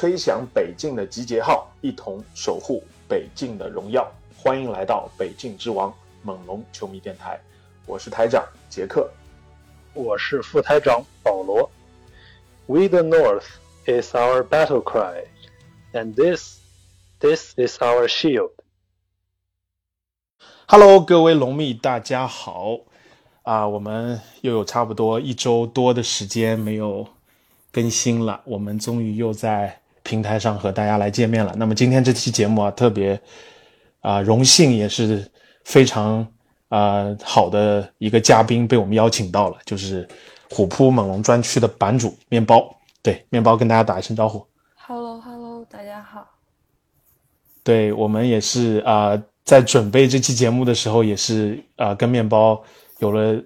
吹响北境的集结号，一同守护北境的荣耀。欢迎来到北境之王猛龙球迷电台，我是台长杰克。我是副台长保罗。We the North is our battle cry, and this, this is our shield. Hello，各位龙迷，大家好啊！我们又有差不多一周多的时间没有更新了，我们终于又在平台上和大家来见面了。那么今天这期节目啊，特别啊荣幸，也是非常啊好的一个嘉宾被我们邀请到了，就是虎扑猛龙专区的版主面包。对，面包跟大家打一声招呼。Hello Hello，大家好。对我们也是啊、呃在准备这期节目的时候，也是啊、呃跟面包有了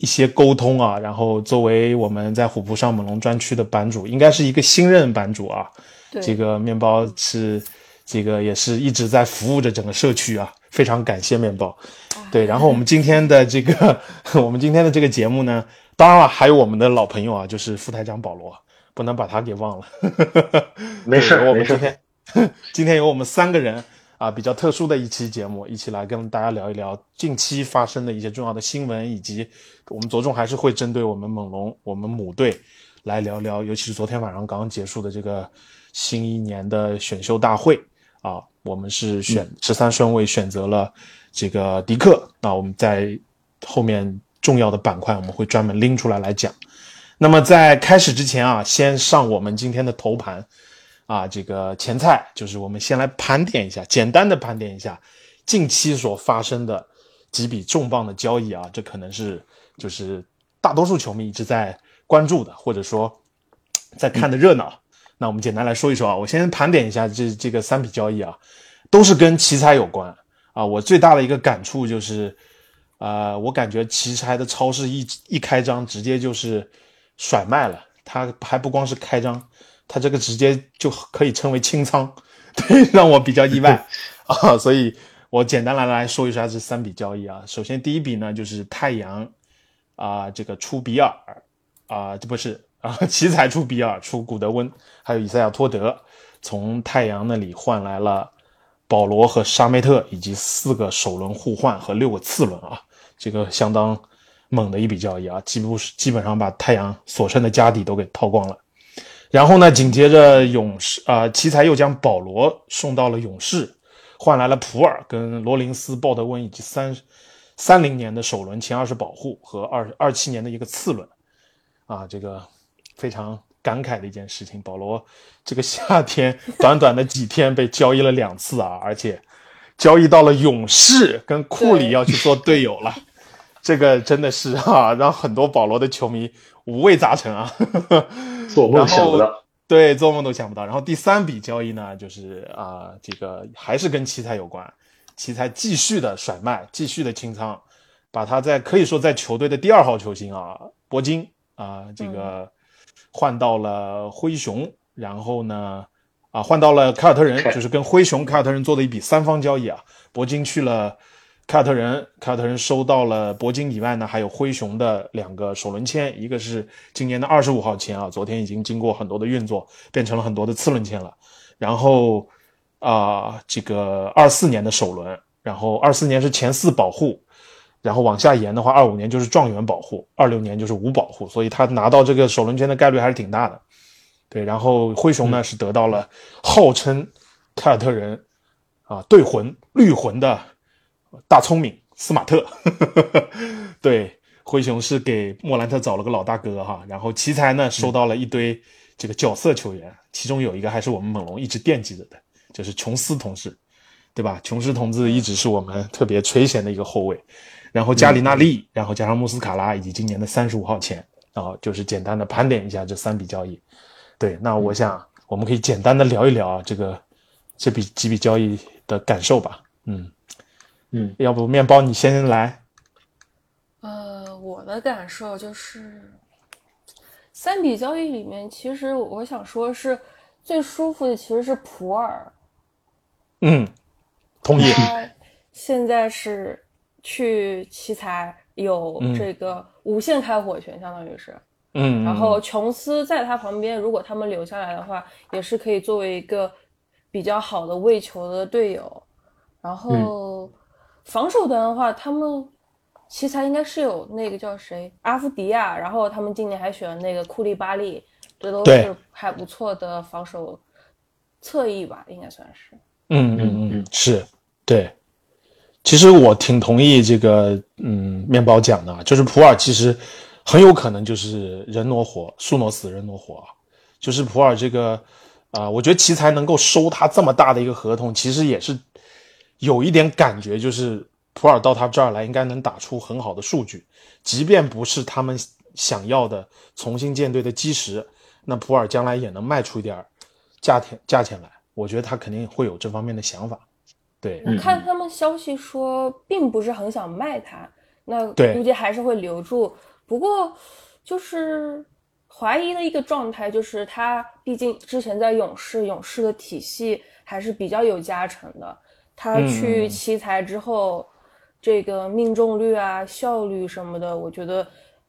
一些沟通啊。然后作为我们在虎扑上猛龙专区的版主，应该是一个新任版主啊。对，这个面包是这个也是一直在服务着整个社区啊，非常感谢面包。对，然后我们今天的这个 我们今天的这个节目呢，当然了，还有我们的老朋友啊，就是副台长保罗，不能把他给忘了。没事 对我们今天 今天有我们三个人啊，比较特殊的一期节目，一起来跟大家聊一聊近期发生的一些重要的新闻，以及我们着重还是会针对我们猛龙我们母队来聊聊，尤其是昨天晚上刚刚结束的这个新一年的选秀大会啊，我们是选十三顺位选择了这个迪克，那我们在后面重要的板块我们会专门拎出来来讲。那么在开始之前啊，先上我们今天的头盘啊，这个前菜就是我们先来盘点一下，简单的盘点一下近期所发生的几笔重磅的交易啊，这可能是就是大多数球迷一直在关注的，或者说在看的热闹。那我们简单来说一说啊，我先盘点一下这这个三笔交易啊，都是跟奇才有关啊。我最大的一个感触就是，呃，我感觉奇才的超市一一开张，直接就是甩卖了，它还不光是开张，它这个直接就可以称为清仓，对，让我比较意外 啊。所以我简单来来说一下这三笔交易啊。首先第一笔呢就是太阳啊、这个出比尔啊、这不是啊，奇才出比尔出古德温，还有以赛亚托德，从太阳那里换来了保罗和沙梅特，以及四个首轮互换和六个次轮啊，这个相当猛的一笔交易啊，几乎是基本上把太阳所剩的家底都给掏光了。然后呢，紧接着勇士啊、奇才又将保罗送到了勇士，换来了普尔跟罗林斯、鲍德温以及三三零年的首轮前二十保护和二二七年的一个次轮，啊，这个非常感慨的一件事情。保罗这个夏天短短的几天被交易了两次啊，而且交易到了勇士，跟库里要去做队友了。这个真的是啊，让很多保罗的球迷五味杂陈啊。呵呵做梦想不到。对，做梦都想不到。然后第三笔交易呢，就是啊、这个还是跟奇才有关，奇才继续的甩卖，继续的清仓，把他在可以说在球队的第二号球星啊，铂金啊、这个换到了灰熊，然后呢，啊，换到了凯尔特人，就是跟灰熊、凯尔特人做的一笔三方交易啊，铂金去了。凯尔特人，凯尔特人收到了铂金以外呢，还有灰熊的两个首轮签，一个是今年的二十五号签啊，昨天已经经过很多的运作，变成了很多的次轮签了。然后啊、这个二四年的首轮，然后二四年是前四保护，然后往下延的话，二五年就是状元保护，二六年就是无保护，所以他拿到这个首轮签的概率还是挺大的。对，然后灰熊呢、是得到了号称凯尔特人啊对魂绿魂的大聪明斯马特，对，灰熊是给莫兰特找了个老大哥哈，然后奇才呢收到了一堆这个角色球员，其中有一个还是我们猛龙一直惦记着的，就是琼斯同志，对吧？琼斯同志一直是我们特别垂涎的一个后卫，然后加里纳利，然后加上穆斯卡拉以及今年的三十五号签，啊，就是简单的盘点一下这三笔交易。对，那我想我们可以简单的聊一聊啊，这个这笔几笔交易的感受吧。嗯嗯，要不面包你先来。呃，我的感受就是，三笔交易里面，其实我想说是最舒服的其实是普洱，嗯，同意。他现在是去奇才有嗯这个无限开火权，相当于是。嗯，然后琼斯在他旁边，如果他们留下来的话，也是可以作为一个比较好的喂球的队友。然后防守端的话，他们奇才应该是有那个叫谁阿夫迪亚，然后他们今年还选了那个库利巴利，这都是还不错的防守侧翼吧，应该算是。嗯嗯嗯，是对。其实我挺同意这个，嗯，面包讲的啊，就是普尔其实很有可能就是人挪活，树挪死，人挪活啊。就是普尔这个，啊、我觉得奇才能够收他这么大的一个合同，其实也是有一点感觉，就是普尔到他这儿来应该能打出很好的数据，即便不是他们想要的重新建队的基石，那普尔将来也能卖出一点儿价钱价钱来。我觉得他肯定会有这方面的想法。对，我看他们消息说，并不是很想卖他，那估计还是会留住。不过，就是怀疑的一个状态，就是他毕竟之前在勇士，勇士的体系还是比较有加成的。他去嗯奇才之后，这个命中率啊、效率什么的，我觉得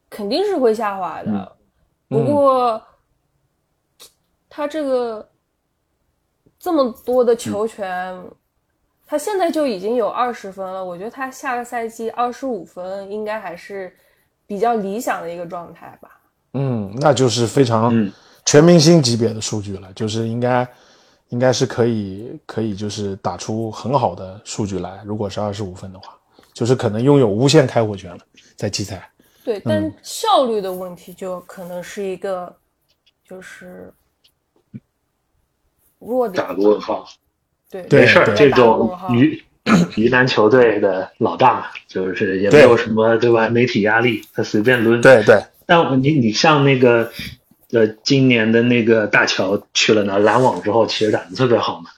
肯定是会下滑的。嗯不过，他这个这么多的球权，他现在就已经有二十分了。我觉得他下个赛季二十五分应该还是比较理想的一个状态吧。嗯，那就是非常嗯全明星级别的数据了，就是应该应该是可以可以就是打出很好的数据来。如果是二十五分的话，就是可能拥有无限开火权了，在奇才。对，但效率的问题就可能是一个就是弱点打。个问号。对，对没事儿，这种鱼鱼腩球队的老大，就是也没有什么对吧？媒体压力，他随便抡。对对，但你你像那个呃，今年的那个大乔去了那篮网之后，其实打的特别好嘛。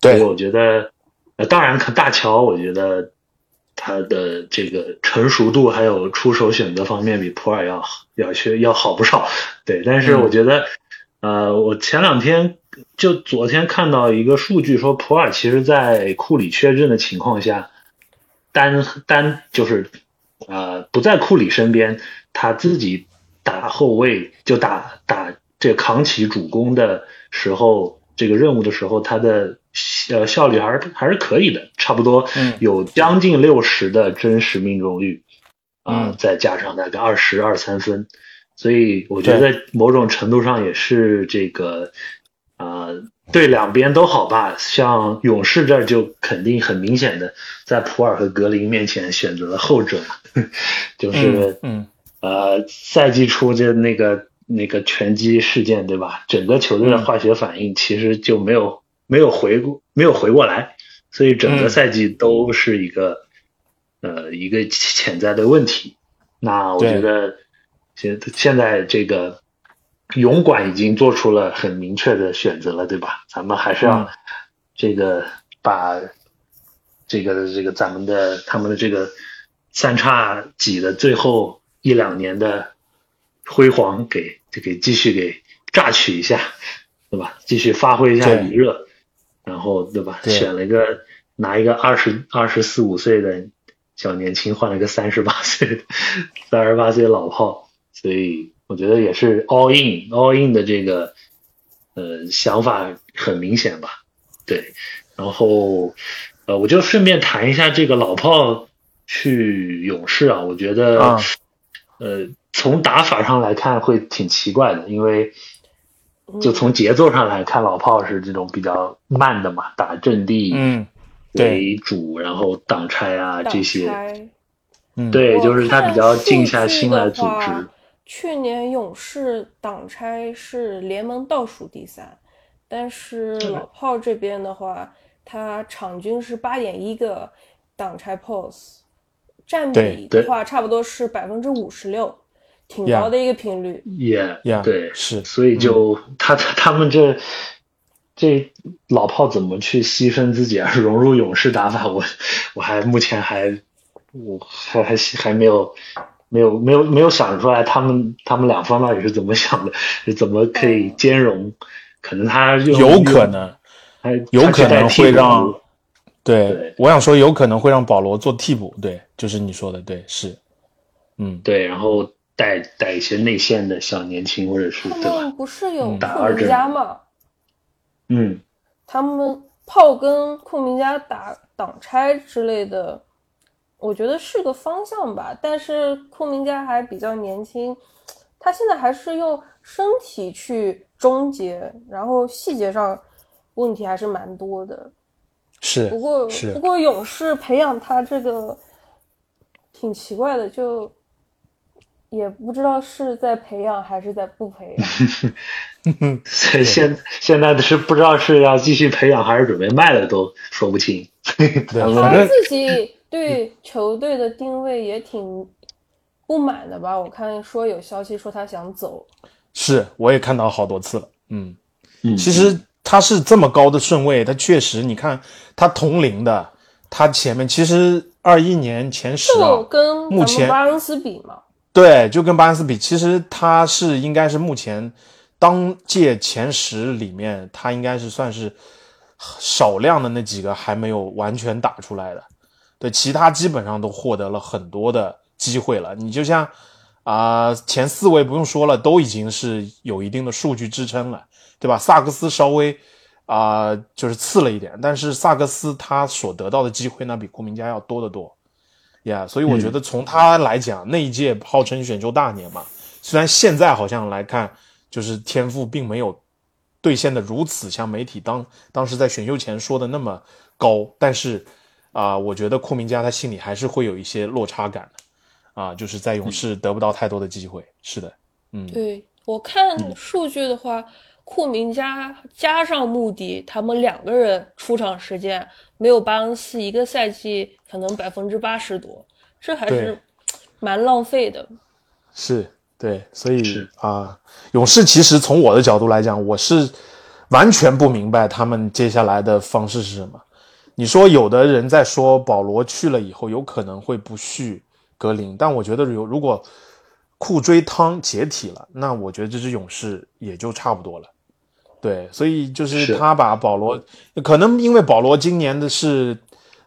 所以对我觉得，呃，当然可大乔，我觉得他的这个成熟度还有出手选择方面比普尔要要学要好不少。对，但是嗯我觉得，呃，我前两天就昨天看到一个数据说，普尔其实在库里缺阵的情况下，单单就是呃不在库里身边，他自己打后卫就打打这扛起主攻的时候，这个任务的时候，他的呃效率还是还是可以的，差不多嗯有将近六十的真实命中率啊、嗯再加上大概二十二三分，所以我觉得某种程度上也是这个啊、呃对两边都好吧。像勇士这儿就肯定很明显的在普尔和格林面前选择了后者，就是嗯呃，赛季初就那个那个拳击事件，对吧？整个球队的化学反应其实就没有、没有回过没有回过来，所以整个嗯赛季都是一个、呃一个潜在的问题。那我觉得现现在这个勇管已经做出了很明确的选择了，对吧？咱们还是要嗯这个把这个这个咱们的他们的这个三叉戟的最后一两年的辉煌给就给继续给榨取一下，对吧？继续发挥一下余热，然后对吧？对。选了一个拿一个二十二十四五岁的小年轻换了个三十八岁的三十八岁老炮，所以我觉得也是 all in all in 的这个呃想法很明显吧，对，然后呃我就顺便谈一下这个老炮去勇士啊，我觉得、啊呃从打法上来看会挺奇怪的，因为嗯。就从节奏上来看，老炮是这种比较慢的嘛，打阵地嗯为主，然后挡拆啊这些，嗯，对，就是他比较静下心来组织。去年勇士挡拆是联盟倒数第三，但是老炮这边的话，他场均是八点一个挡拆 pose，占比的话差不多是百分之五十六。挺高的一个频率。也 Yeah，对，是所以就他他他们这这老炮怎么去牺牲自己而 融入勇士打法，我我还目前还我还还还没有没有没有没有想出来他们他们两方到底是怎么想的，是怎么可以兼容？可能他有可能，还有可能会让，对对我想说有可能会让保罗做替补，对，就是你说的，对，是，嗯，对，然后带带一些内线的小年轻或者是他对吧？们不是有库打二阵明加吗？嗯，他们炮跟库明加打挡拆之类的，我觉得是个方向吧。但是库明加还比较年轻，他现在还是用身体去终结，然后细节上问题还是蛮多的。是，不过是不过勇士培养他这个挺奇怪的，就也不知道是在培养还是在不培养。所以现现在的是不知道是要继续培养还是准备卖了都说不清。对，他自己对球队的定位也挺不满的吧？我看说有消息说他想走，是我也看到好多次了，嗯，嗯，其实他是这么高的顺位，他确实，你看他同龄的，他前面其实二一年前十就啊，跟目前巴恩斯比嘛。对，就跟巴恩斯比，其实他是应该是目前当届前十里面，他应该是算是少量的那几个还没有完全打出来的。对，其他基本上都获得了很多的机会了。你就像啊、前四位不用说了，都已经是有一定的数据支撑了，对吧？萨克斯稍微啊、就是次了一点，但是萨克斯他所得到的机会呢，比库明加要多得多。呀所以我觉得从他来讲，那一届号称选秀大年嘛，虽然现在好像来看，就是天赋并没有兑现的如此像媒体当当时在选秀前说的那么高，但是啊、我觉得库明加他心里还是会有一些落差感的，啊，就是在勇士得不到太多的机会。是的，嗯，对我看数据的话，库明加加上穆迪，他们两个人出场时间没有巴恩斯一个赛季可能百分之八十多，这还是蛮浪费的。是对，所以是啊，勇士其实从我的角度来讲，我是完全不明白他们接下来的方式是什么。你说有的人在说保罗去了以后有可能会不续格林，但我觉得有如果库追汤解体了，那我觉得这支勇士也就差不多了。对，所以就是是他把保罗，可能因为保罗今年的是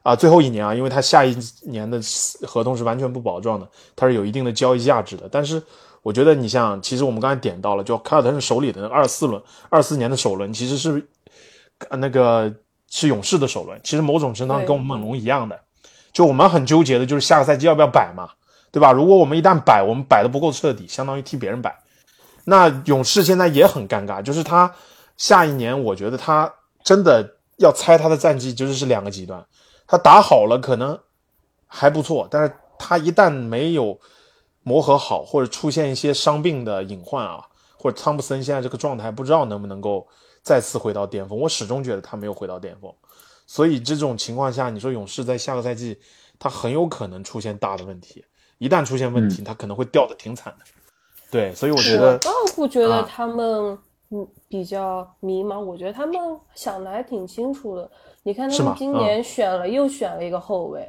啊最后一年啊，因为他下一年的合同是完全不保障的，他是有一定的交易价值的。但是我觉得你像，其实我们刚才点到了，就凯尔特人手里的那个二四轮、二四年的首轮，其实是呃那个是勇士的首轮，其实某种程度上跟我们猛龙一样的，就我们很纠结的就是下个赛季要不要摆嘛，对吧？如果我们一旦摆，我们摆的不够彻底，相当于替别人摆。那勇士现在也很尴尬，就是他下一年，我觉得他真的要猜他的战绩，就是是两个极端。他打好了可能还不错，但是他一旦没有磨合好，或者出现一些伤病的隐患啊，或者汤普森现在这个状态，不知道能不能够再次回到巅峰。我始终觉得他没有回到巅峰，所以这种情况下，你说勇士在下个赛季，他很有可能出现大的问题。一旦出现问题，他可能会掉的挺惨的。对，所以我觉得我倒不觉得啊他们嗯比较迷茫，我觉得他们想的还挺清楚的。你看他们今年选了、又选了一个后卫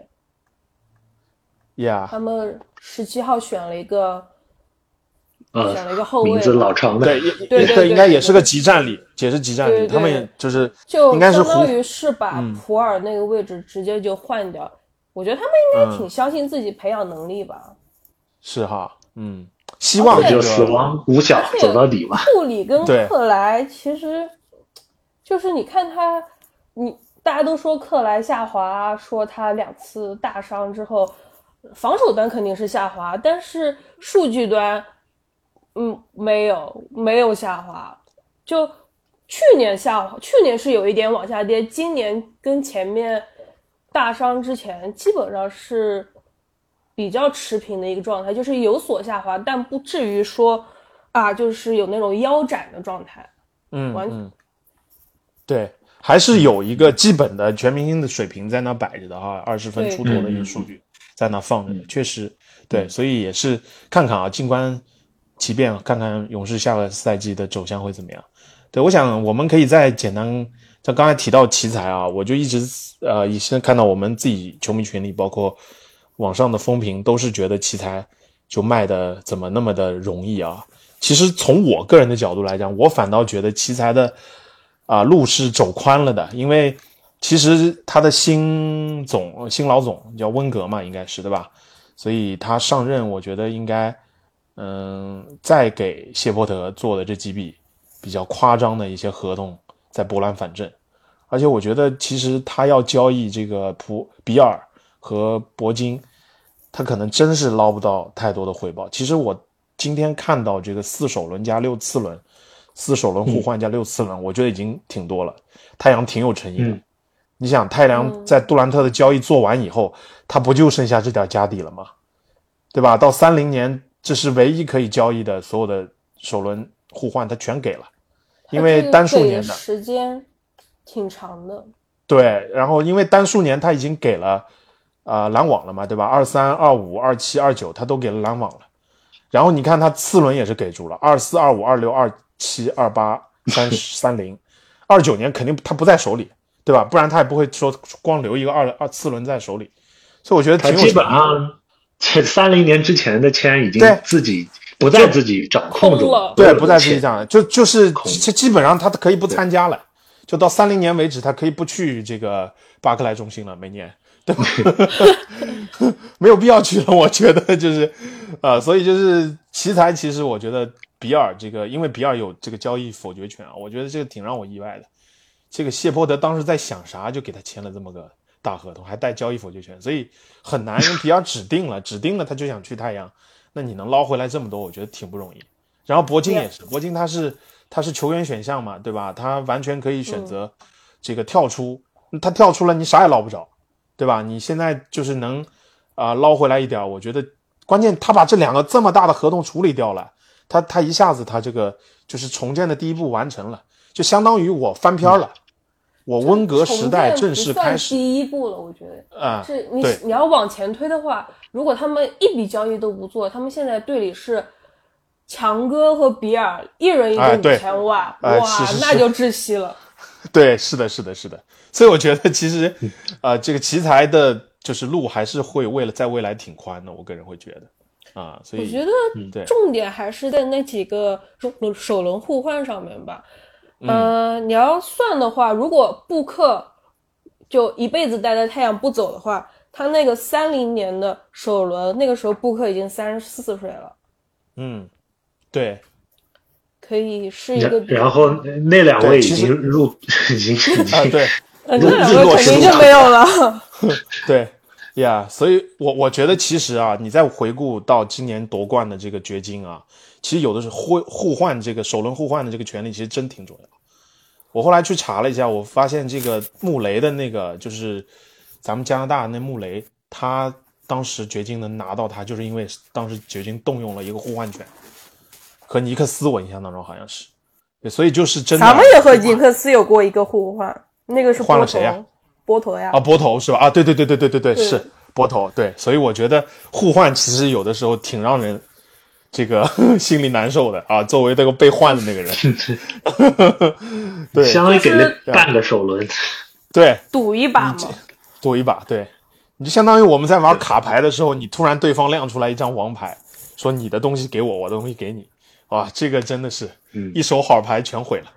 ，，Yeah，他们十七号选了一个呃选了一个后卫名字老长的，对，也对对对应该也是个集战力，也是集战力。他们也就是就应该是胡相当于是把嗯普尔那个位置直接就换掉。我觉得他们应嗯该挺相信自己培养能力吧。是哈，嗯，希望就死个亡五小走到底嘛。库里跟克莱其实就是你看他，你大家都说克莱下滑，说他两次大伤之后，防守端肯定是下滑，但是数据端，嗯，没有没有下滑，就去年下滑，去年是有一点往下跌，今年跟前面大伤之前基本上是比较持平的一个状态，就是有所下滑，但不至于说啊，就是有那种腰斩的状态。完嗯嗯，对，还是有一个基本的全明星的水平在那摆着的哈，二十分出头的一个数据在那放着的，确实对，所以也是看看啊，静观其变，看看勇士下个赛季的走向会怎么样。对，我想我们可以再简单，像刚才提到奇才啊，我就一直呃，以前看到我们自己球迷群里，包括网上的风评，都是觉得奇才就卖的怎么那么的容易啊？其实从我个人的角度来讲，我反倒觉得奇才的啊路是走宽了的，因为其实他的新总新老总叫温格嘛，应该是对吧？所以他上任，我觉得应该嗯再给谢波特做的这几笔比较夸张的一些合同再拨乱反正，而且我觉得其实他要交易这个普比尔和铂金，他可能真是捞不到太多的回报。其实我。今天看到这个四首轮加六次轮，四首轮互换加六次轮，我觉得已经挺多了。太阳挺有诚意的。你想，太阳在杜兰特的交易做完以后，他不就剩下这点家底了吗？对吧？到三零年，这是唯一可以交易的所有的首轮互换，他全给了，因为单数年的时间挺长的。对，然后因为单数年他已经给了啊篮网了嘛，对吧？二三、二五、二七、二九，他都给了篮网了。然后你看他次轮也是给住了，二四、二五、二六、二七、二八、三三零，二九年肯定他不在手里，对吧？不然他也不会说光留一个二二次轮在手里。所以我觉得他基本上这三零年之前的签已经自己不在自己掌控中，对，不在自己掌控，就就是基基本上他可以不参加了，就到三零年为止，他可以不去这个巴克莱中心了，每年。对吧？没有必要去了，我觉得就是，啊，所以就是奇才，其实我觉得比尔这个，因为比尔有这个交易否决权啊，我觉得这个挺让我意外的。这个谢泼德当时在想啥，就给他签了这么个大合同，还带交易否决权，所以很难。因为比尔指定了，指定了他就想去太阳，那你能捞回来这么多，我觉得挺不容易。然后铂金也是，铂金他是他是球员选项嘛，对吧？他完全可以选择这个跳出，他跳出了，你啥也捞不着。对吧？你现在就是能，啊，捞回来一点。我觉得关键他把这两个这么大的合同处理掉了，他他一下子他这个就是重建的第一步完成了，就相当于我翻篇了，我温格时代正式开始第一步了。我觉得啊，是你你要往前推的话，如果他们一笔交易都不做，他们现在队里是强哥和比尔一人一个五千万，哇，那就窒息了。对，是的，是的，是的。所以我觉得其实，啊，这个奇才的，就是路还是会为了在未来挺宽的。我个人会觉得，啊，所以我觉得重点还是在那几个首首轮互换上面吧。嗯，你要算的话，如果布克就一辈子待在太阳不走的话，他那个三零年的首轮，那个时候布克已经三十四岁了。嗯，对。可以是一个，然后那两位已经入，已经啊，对。那两个肯定就没有了。对呀，所以我我觉得其实啊，你再回顾到今年夺冠的这个掘金啊，其实有的是互互换这个首轮互换的这个权利，其实真挺重要。我后来去查了一下，我发现这个穆雷的那个就是咱们加拿大那穆雷，他当时掘金能拿到他，就是因为当时掘金动用了一个互换权，和尼克斯我印象当中好像是，对所以就是真的。咱们也和尼克斯有过一个互换。那个是换了谁呀？波头呀！啊，波头是吧？啊，对对对对对对对，是波头。对，所以我觉得互换其实有的时候挺让人这个 心里难受的啊。作为那个被换的那个人，对，相当于给了半个首轮，对，赌一把嘛，赌一把。对，你就相当于我们在玩卡牌的时候，你突然对方亮出来一张王牌，说你的东西给我，我的东西给你，哇，这个真的是一手好牌全毁了。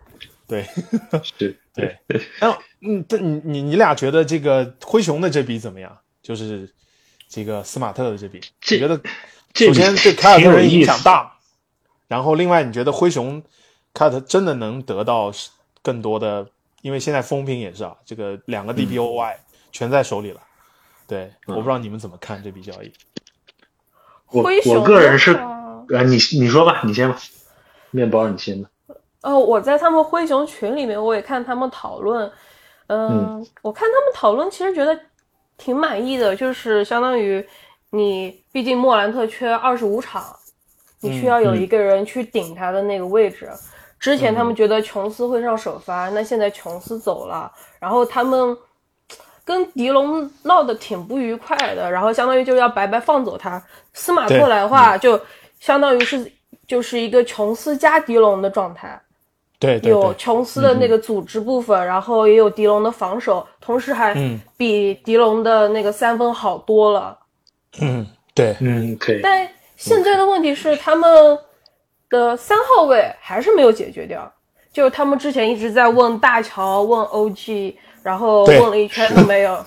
对，对对，然后嗯，这你你你俩觉得这个灰熊的这笔怎么样？就是这个斯马特的这笔，你觉得首先对凯尔特人影响大，然后另外你觉得灰熊凯尔特真的能得到更多的？因为现在风评也是啊，这个两个 DPOY 全在手里了。对，我不知道你们怎么看这笔交易。我我个人是啊，你你说吧，你先吧，面包你先吧。哦，我在他们灰熊群里面，我也看他们讨论，嗯，我看他们讨论，其实觉得挺满意的，就是相当于你，毕竟莫兰特缺二十五场，你需要有一个人去顶他的那个位置。之前他们觉得琼斯会上首发，那现在琼斯走了，然后他们跟迪龙闹得挺不愉快的，然后相当于就要白白放走他。司马特来的话，就相当于是。就是一个琼斯加迪龙的状态，对对对，有琼斯的那个组织部分，然后也有迪龙的防守，同时还嗯比迪龙的那个三分好多了。嗯对，嗯，可以。但现在的问题是，他们的三号位还是没有解决掉。就是他们之前一直在问大乔、问 OG，然后问了一圈都没有。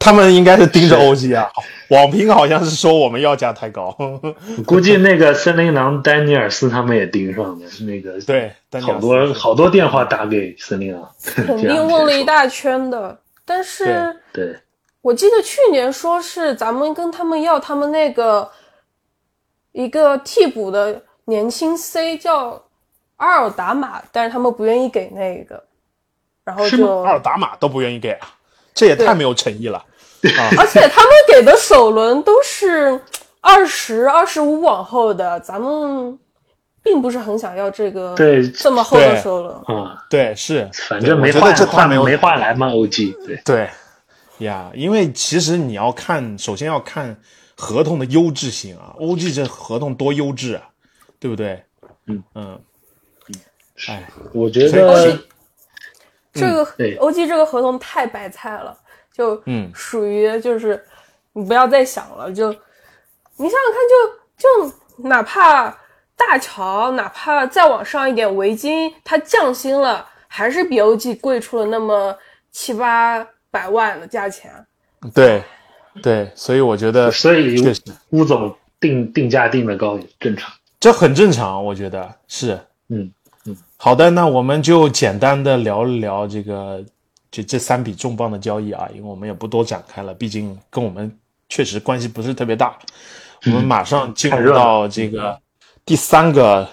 他们应该是盯着 OG 啊，网评好像是说我们要价太高，估计那个森林狼丹尼尔斯他们也盯上了，那个对，丹尼尔斯好多好多电话打给森林狼，肯 定问了一大圈的。但是对，我记得去年说是咱们跟他们要他们那个一个替补的年轻 C 叫阿尔达马，但是他们不愿意给那个，然后是吗？就阿尔达马都不愿意给啊，这也太没有诚意了。而且他们给的首轮都是二十二十五往后的，咱们并不是很想要这个对这么厚的首轮。嗯，对，是，反正没换没有没换。来嘛，OG 对，对呀，因为其实你要看，首先要看合同的优质性啊，OG 这合同多优质啊，对不对？嗯。嗯，哎，我觉得这个对。OG 这个合同太白菜了，就嗯属于就是你不要再想了，就你想想看，就就哪怕大乔，哪怕再往上一点，维金他降薪了，还是比 OG 贵出了那么七八百万的价钱。对对，所以我觉得所以确实乌总定定价定的高也正常。这很正常，我觉得是。嗯嗯，好的，那我们就简单的聊一聊这个这这三笔重磅的交易啊，因为我们也不多展开了，毕竟跟我们确实关系不是特别大。我们马上进入到这个第三个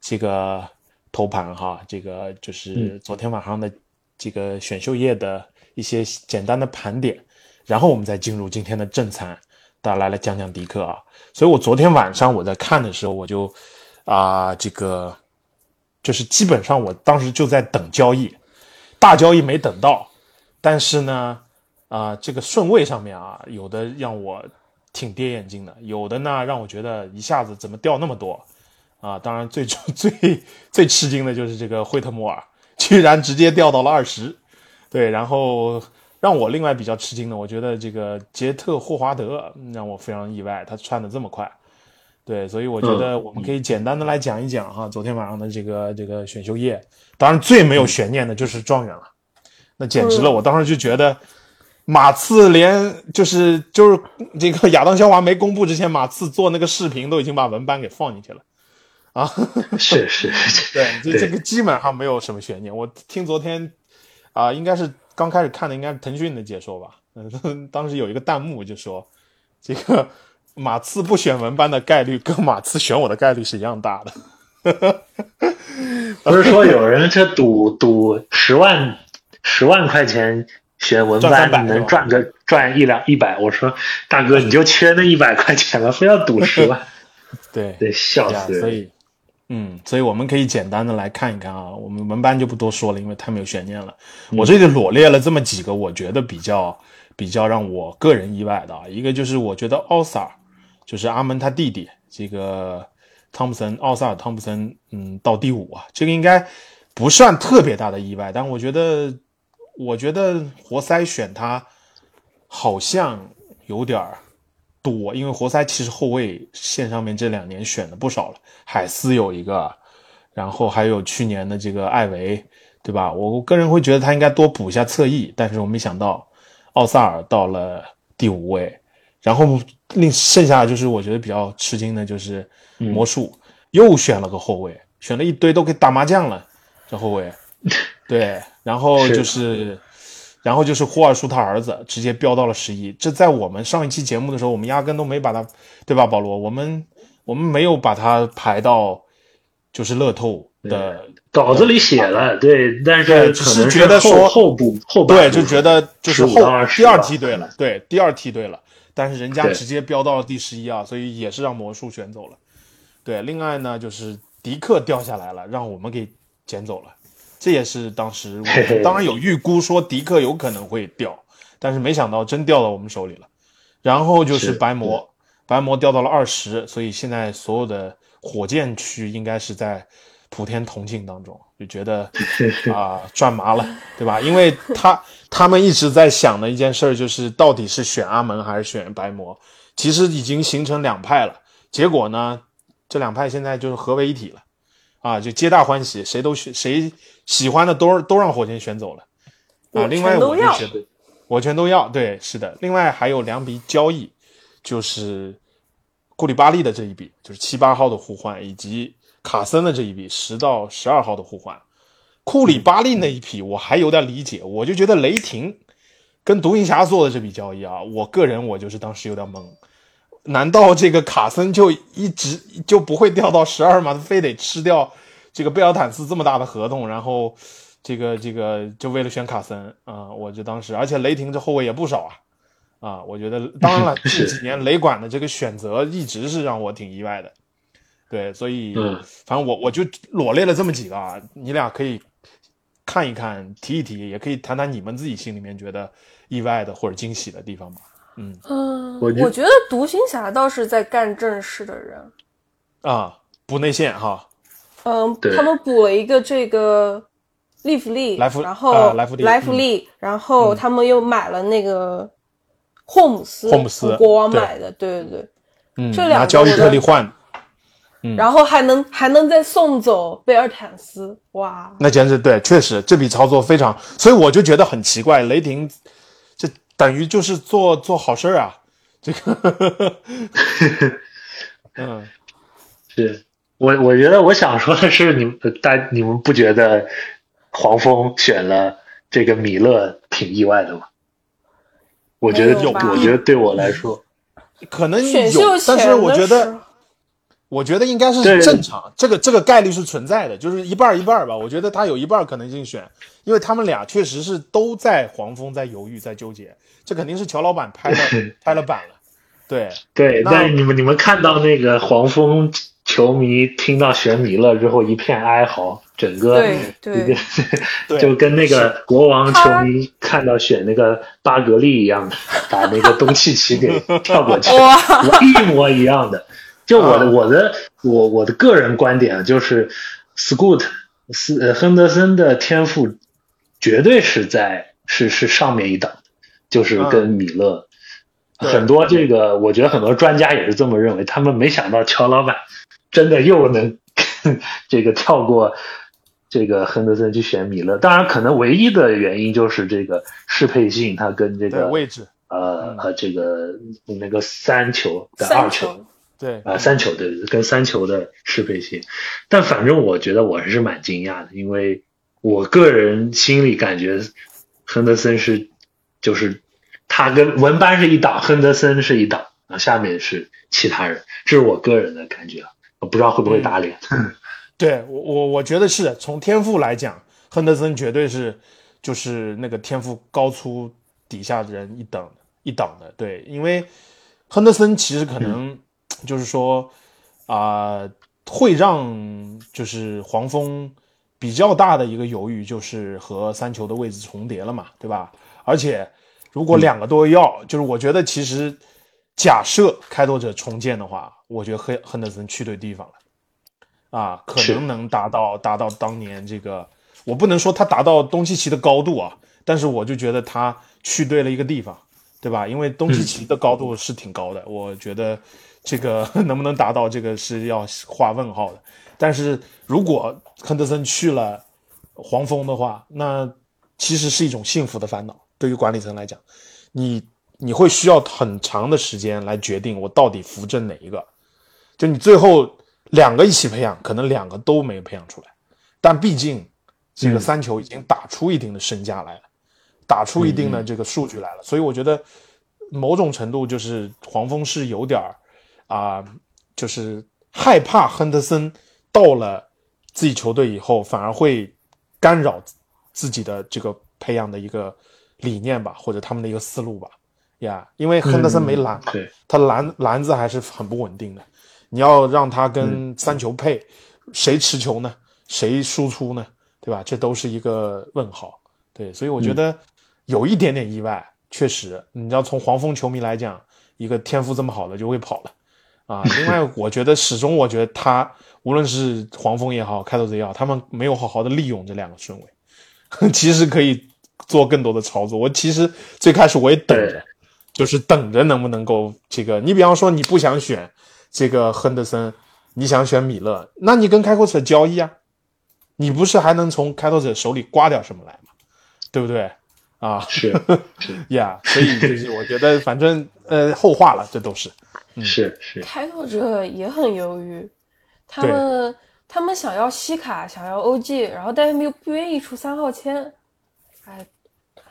这个头盘哈，这个就是昨天晚上的这个选秀夜的一些简单的盘点，然后我们再进入今天的正餐，大家来来讲讲迪克啊。所以我昨天晚上我在看的时候，我就啊、这个就是基本上我当时就在等交易，大交易没等到，但是呢，啊、这个顺位上面啊，有的让我挺跌眼镜的，有的呢让我觉得一下子怎么掉那么多啊？当然最 最最吃惊的就是这个惠特摩尔，居然直接掉到了二十，对，然后让我另外比较吃惊的，我觉得这个杰特霍华德让我非常意外，他窜的这么快。对，所以我觉得我们可以简单的来讲一讲哈，昨天晚上的这个这个选秀夜，当然最没有悬念的就是状元了，那简直了！我当时就觉得马刺连就是就是这个亚当肖华没公布之前，马刺做那个视频都已经把文班给放进去了啊。是是是，对，这这个基本上没有什么悬念。我听昨天啊、应该是刚开始看的，应该是腾讯的解说吧。嗯，当时有一个弹幕就说，这个马刺不选文班的概率跟马刺选我的概率是一样大的。不是说有人这赌赌十万十万块钱选文赚300班能赚个赚一两一百？我说大哥你就缺那一百块钱了，非要赌十万，对，得笑，死人。所以，嗯，所以我们可以简单的来看一看啊，我们文班就不多说了，因为太没有悬念了。我这里罗列了这么几个，我觉得比较比较让我个人意外的啊，一个就是我觉得奥萨尔，就是阿门他弟弟这个汤普森，奥萨尔汤普森，嗯，到第五啊，这个应该不算特别大的意外，但我觉得，我觉得活塞选他好像有点儿多，因为活塞其实后卫线上面这两年选的不少了，海斯有一个，然后还有去年的这个艾维，对吧？我我个人会觉得他应该多补一下侧翼，但是我没想到奥萨尔到了第五位，然后另剩下就是我觉得比较吃惊的就是魔术、又选了个后卫，选了一堆都给打麻将了，这后卫，对，然后就是。然后就是霍尔叔他儿子直接飙到了十一，这在我们上一期节目的时候，我们压根都没把他，对吧，保罗？我们我们没有把他排到就是乐透的，稿子里写了，对，但是只是觉得说后补后补对，就觉得就是后第二梯队了，对，第二梯队了，但是人家直接飙到了第十一啊，所以也是让魔术选走了。对，另外呢就是迪克掉下来了，让我们给捡走了，这也是当时我当然有预估说迪克有可能会掉，但是没想到真掉到我们手里了。然后就是是白魔，白魔掉到了二十，所以现在所有的火箭区应该是在普天同庆当中，就觉得 啊赚麻了，对吧？因为他他们一直在想的一件事儿就是到底是选阿门还是选白魔，其实已经形成两派了。结果呢，这两派现在就是合为一体了，啊，就皆大欢喜，谁都选谁喜欢的都都让火箭选走了，啊，另外我就觉得我全都要，对，是的。另外还有两笔交易，就是库里巴利的这一笔，就是七八号的互换，以及卡森的这一笔十到十二号的互换。库里巴利那一批我还有点理解，我就觉得雷霆跟独行侠做的这笔交易啊，我个人我就是当时有点懵。难道这个卡森就一直就不会掉到十二吗？他非得吃掉这个贝尔坦斯这么大的合同，然后这个这个就为了选卡森啊？我就当时，而且雷霆这后卫也不少啊啊！我觉得当然了，近几年雷管的这个选择一直是让我挺意外的。对，所以反正我我就罗列了这么几个啊，你俩可以看一看，提一提，也可以谈谈你们自己心里面觉得意外的或者惊喜的地方吧。嗯。嗯，我觉得独行侠倒是在干正事的人。啊，补内线哈。嗯，他们补了一个这个利弗利，莱弗，然后莱弗利，莱弗利，然后他们又买了那个霍姆斯，霍姆斯国王买的，对对对，嗯，这两个交易特例换，嗯，然后还能还能再送走贝尔坦斯，哇，那简直对，确实这笔操作非常，所以我就觉得很奇怪，雷霆这。等于就是做做好事儿啊，这个，嗯，是我我觉得我想说的是，你们大你们不觉得黄蜂选了这个米勒挺意外的吗？我觉得有，我觉得对我来说可能有，但是我觉得。我觉得应该是正常，这个这个概率是存在的，就是一半一半吧。我觉得他有一半可能性选，因为他们俩确实是都在黄蜂在犹豫在纠结，这肯定是乔老板拍了 拍了板了。对对，那你们你们看到那个黄蜂球迷听到选米勒之后一片哀嚎，整个对 对，就跟那个国王球迷看到选那个巴格利一样的，把那个东契奇给跳过去，一模一样的。就我的我的我我的个人观点啊，就是 Scoot 斯呃亨德森的天赋绝对是在是是上面一档，就是跟米勒很多这个，我觉得很多专家也是这么认为。他们没想到乔老板真的又能 这个跳过这个亨德森去选米勒。当然，可能唯一的原因就是这个适配性，他跟这个位置呃和这个那个三球的二球。对啊，三球对跟三球的适配性，但反正我觉得我还是蛮惊讶的，因为我个人心里感觉亨德森是就是他跟文班是一档，亨德森是一档啊，下面是其他人，这是我个人的感觉，我不知道会不会打脸。对我我我觉得是从天赋来讲，亨德森绝对是就是那个天赋高出底下人一等一档的，对，因为亨德森其实可能。就是说，啊，会让就是黄蜂比较大的一个犹豫，就是和三球的位置重叠了嘛，对吧？而且如果两个都要，就是我觉得其实假设开拓者重建的话，我觉得亨亨德森去对地方了，啊，可能能达到达到当年这个，我不能说他达到东契奇的高度啊，但是我就觉得他去对了一个地方，对吧？因为东契奇的高度是挺高的，我觉得。这个 能不能达到，这个是要画问号的。但是如果亨德森去了黄蜂的话，那其实是一种幸福的烦恼。对于管理层来讲，你你会需要很长的时间来决定我到底扶正哪一个。就你最后两个一起培养，可能两个都没培养出来。但毕竟这个三球已经打出一定的身价来了，打出一定的这个数据来了。所以我觉得某种程度就是黄蜂是有点儿。啊，就是害怕亨德森到了自己球队以后，反而会干扰自己的这个培养的一个理念吧，或者他们的一个思路吧，呀，因为亨德森没篮嘛，他篮篮子还是很不稳定的。你要让他跟三球配，谁持球呢？谁输出呢？对吧？这都是一个问号。对，所以我觉得有一点点意外，确实，你要从黄蜂球迷来讲。一个天赋这么好的就会跑了，啊。另外，我觉得始终，我觉得他无论是黄蜂也好，开拓者也好，他们没有好好的利用这两个顺位，其实可以做更多的操作。我其实最开始我也等着，就是等着能不能够这个。你比方说你不想选这个亨德森，你想选米勒，那你跟开拓者交易啊，你不是还能从开拓者手里刮点什么来吗？对不对？啊，是是呀，所以就是我觉得反正呃后话了，这都是是是。开拓者也很犹豫，他们他们想要西卡，想要 OG，然后但是又不愿意出三号签，哎，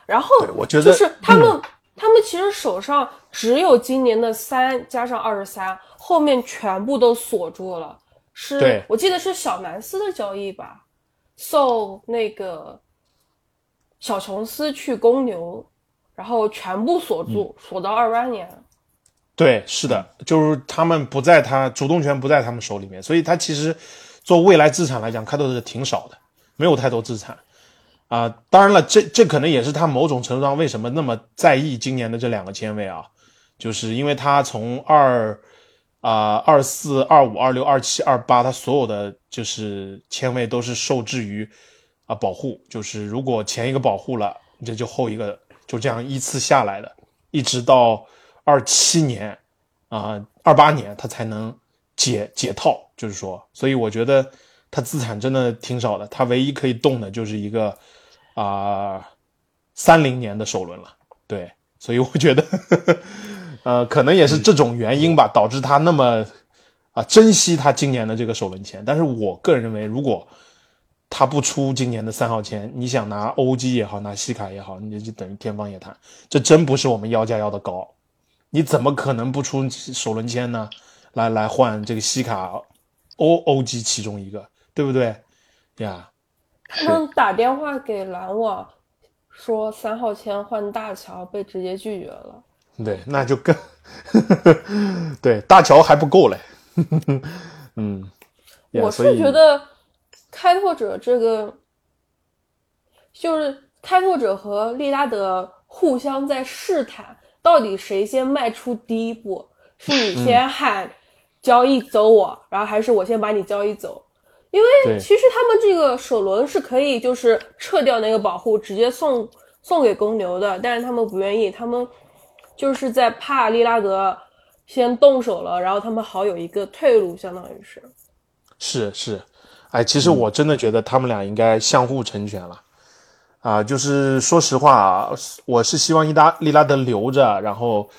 然后我觉得就是他们、他们其实手上只有今年的三加上二十三，后面全部都锁住了。是我记得是小南斯的交易吧，送那个小琼斯去公牛，然后全部锁住，锁到二八年。对，是的，就是他们不在他主动权不在他们手里面，所以他其实做未来资产来讲，开拓者挺少的，没有太多资产。啊、当然了，这这可能也是他某种程度上为什么那么在意今年的这两个签位啊，就是因为他从二啊二四、二五、二六、二七、二八，他所有的就是签位都是受制于啊保护，就是如果前一个保护了，这就后一个就这样依次下来的，一直到二七年啊二八年他才能解解套，就是说，所以我觉得他资产真的挺少的，他唯一可以动的就是一个啊三零年的首轮了，对，所以我觉得呵呵 呃可能也是这种原因吧，导致他那么啊珍惜他今年的这个首轮签，但是我个人认为，如果他不出今年的三号签，你想拿 OG 也好，拿西卡也好，你就等于天方夜谭。这真不是我们要价要的高，你怎么可能不出首轮签呢？来来换这个西卡 O OG 其中一个，对不对？呀，他们打电话给篮网，说三号签换大乔，被直接拒绝了。对，那就更 对大乔还不够嘞。嗯，呀我是觉得开拓者这个，就是开拓者和利拉德互相在试探，到底谁先迈出第一步？是嗯你先喊交易走我，然后还是我先把你交易走？因为其实他们这个首轮是可以就是撤掉那个保护，直接送送给公牛的，但是他们不愿意，他们就是在怕利拉德先动手了，然后他们好有一个退路，相当于是。是是，哎，其实我真的觉得他们俩应该相互成全了，啊，就是说实话啊，我是希望伊达利拉德留着，然后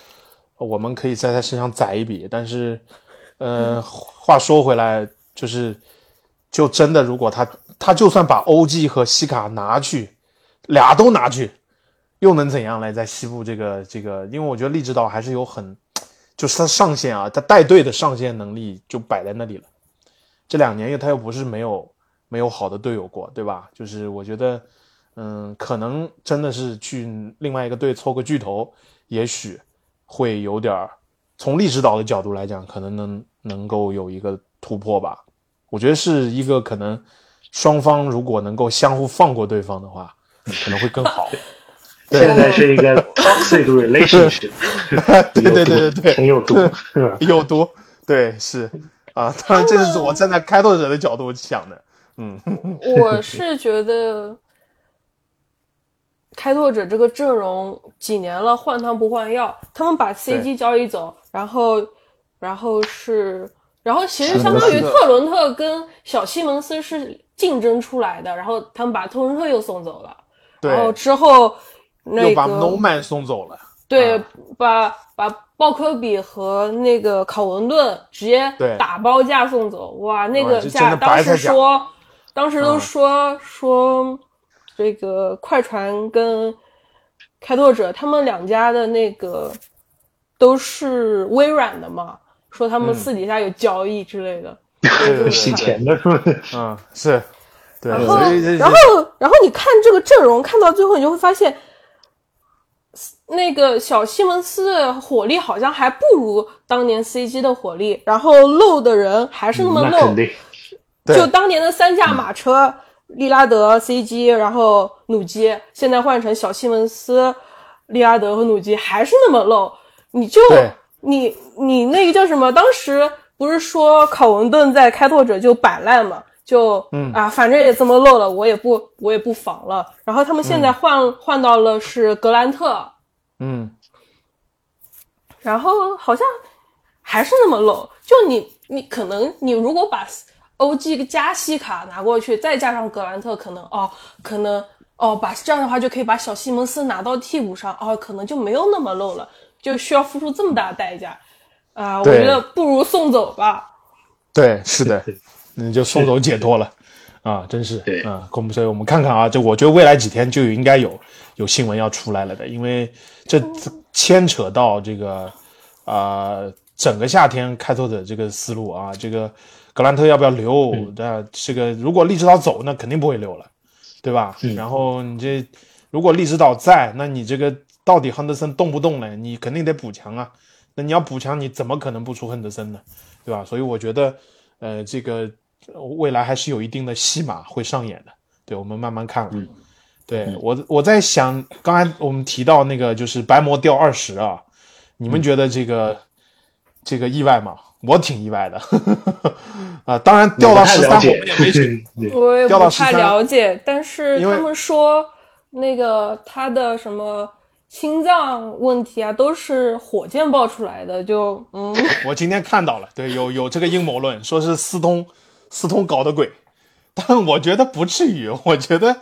我们可以在他身上宰一笔，但是，呃，话说回来，就是就真的如果他他就算把欧 G 和西卡拿去，俩都拿去，又能怎样来？在西部这个这个，因为我觉得利指导还是有很，就是他上限啊，他带队的上限能力就摆在那里了。这两年又他又不是没有没有好的队友过，对吧？就是我觉得，嗯，可能真的是去另外一个队凑个巨头，也许会有点儿从历史导的角度来讲，可能能能够有一个突破吧。我觉得是一个可能双方如果能够相互放过对方的话，可能会更好。现在是一个 toxic relationship，对对对对对，很有毒，是吧？有毒，对是啊，当然这是我站在开拓者的角度想的，嗯，我是觉得开拓者这个阵容几年了，换汤不换药。他们把 CG 交易走，然后，然后是，然后其实相当于特伦特跟小西蒙斯是竞争出来的，然后他们把特伦特又送走了，对，然后之后那又把个 No Man 送走了，对，啊。把把鲍科比和那个考文顿直接打包价送走，哇，那个价当时说，当时都嗯说、说这个快船跟开拓者他们两家的那个都是微软的嘛，说他们嗯私底下有交易之类的。洗钱的是吧？嗯，是，对，然后然后，然后你看这个阵容，看到最后你就会发现，那个小西蒙斯的火力好像还不如当年 CG 的火力，然后漏的人还是那么漏就当年的三驾马车，利拉德、CG，然后努基，现在换成小西蒙斯、利拉德和努基，还是那么漏。你就你你那个叫什么？当时不是说考文顿在开拓者就摆烂嘛？就嗯啊，反正也这么漏了，我也不我也不防了。然后他们现在换换到了是格兰特，嗯，然后好像还是那么漏。就你你可能你如果把 OG 加西卡拿过去，再加上格兰特，可能哦可能哦把这样的话就可以把小西蒙斯拿到替补上，哦可能就没有那么漏了，就需要付出这么大的代价啊！我觉得不如送走吧。对，是的。那就送走解脱了，啊，真是啊，恐怖所以我们看看啊，就我觉得未来几天就应该有有新闻要出来了的，因为这牵扯到这个啊整个夏天开拓者这个思路啊，这个格兰特要不要留？那这个如果利指导走，那肯定不会留了，对吧？然后你这如果利指导在，那你这个到底亨德森动不动呢？你肯定得补强啊，那你要补强，你怎么可能不出亨德森呢？对吧？所以我觉得，呃，这个。未来还是有一定的戏码会上演的，对我们慢慢看。嗯，对我我在想，刚才我们提到那个就是白魔掉二十啊，你们觉得这个这个意外吗？我挺意外的 啊，当然掉到十三，我也不太了解，但是他们说那个他的什么心脏问题啊，都是火箭爆出来的，就嗯，我今天看到了，对，有有这个阴谋论，说是斯通。斯通搞的鬼，但我觉得不至于。我觉得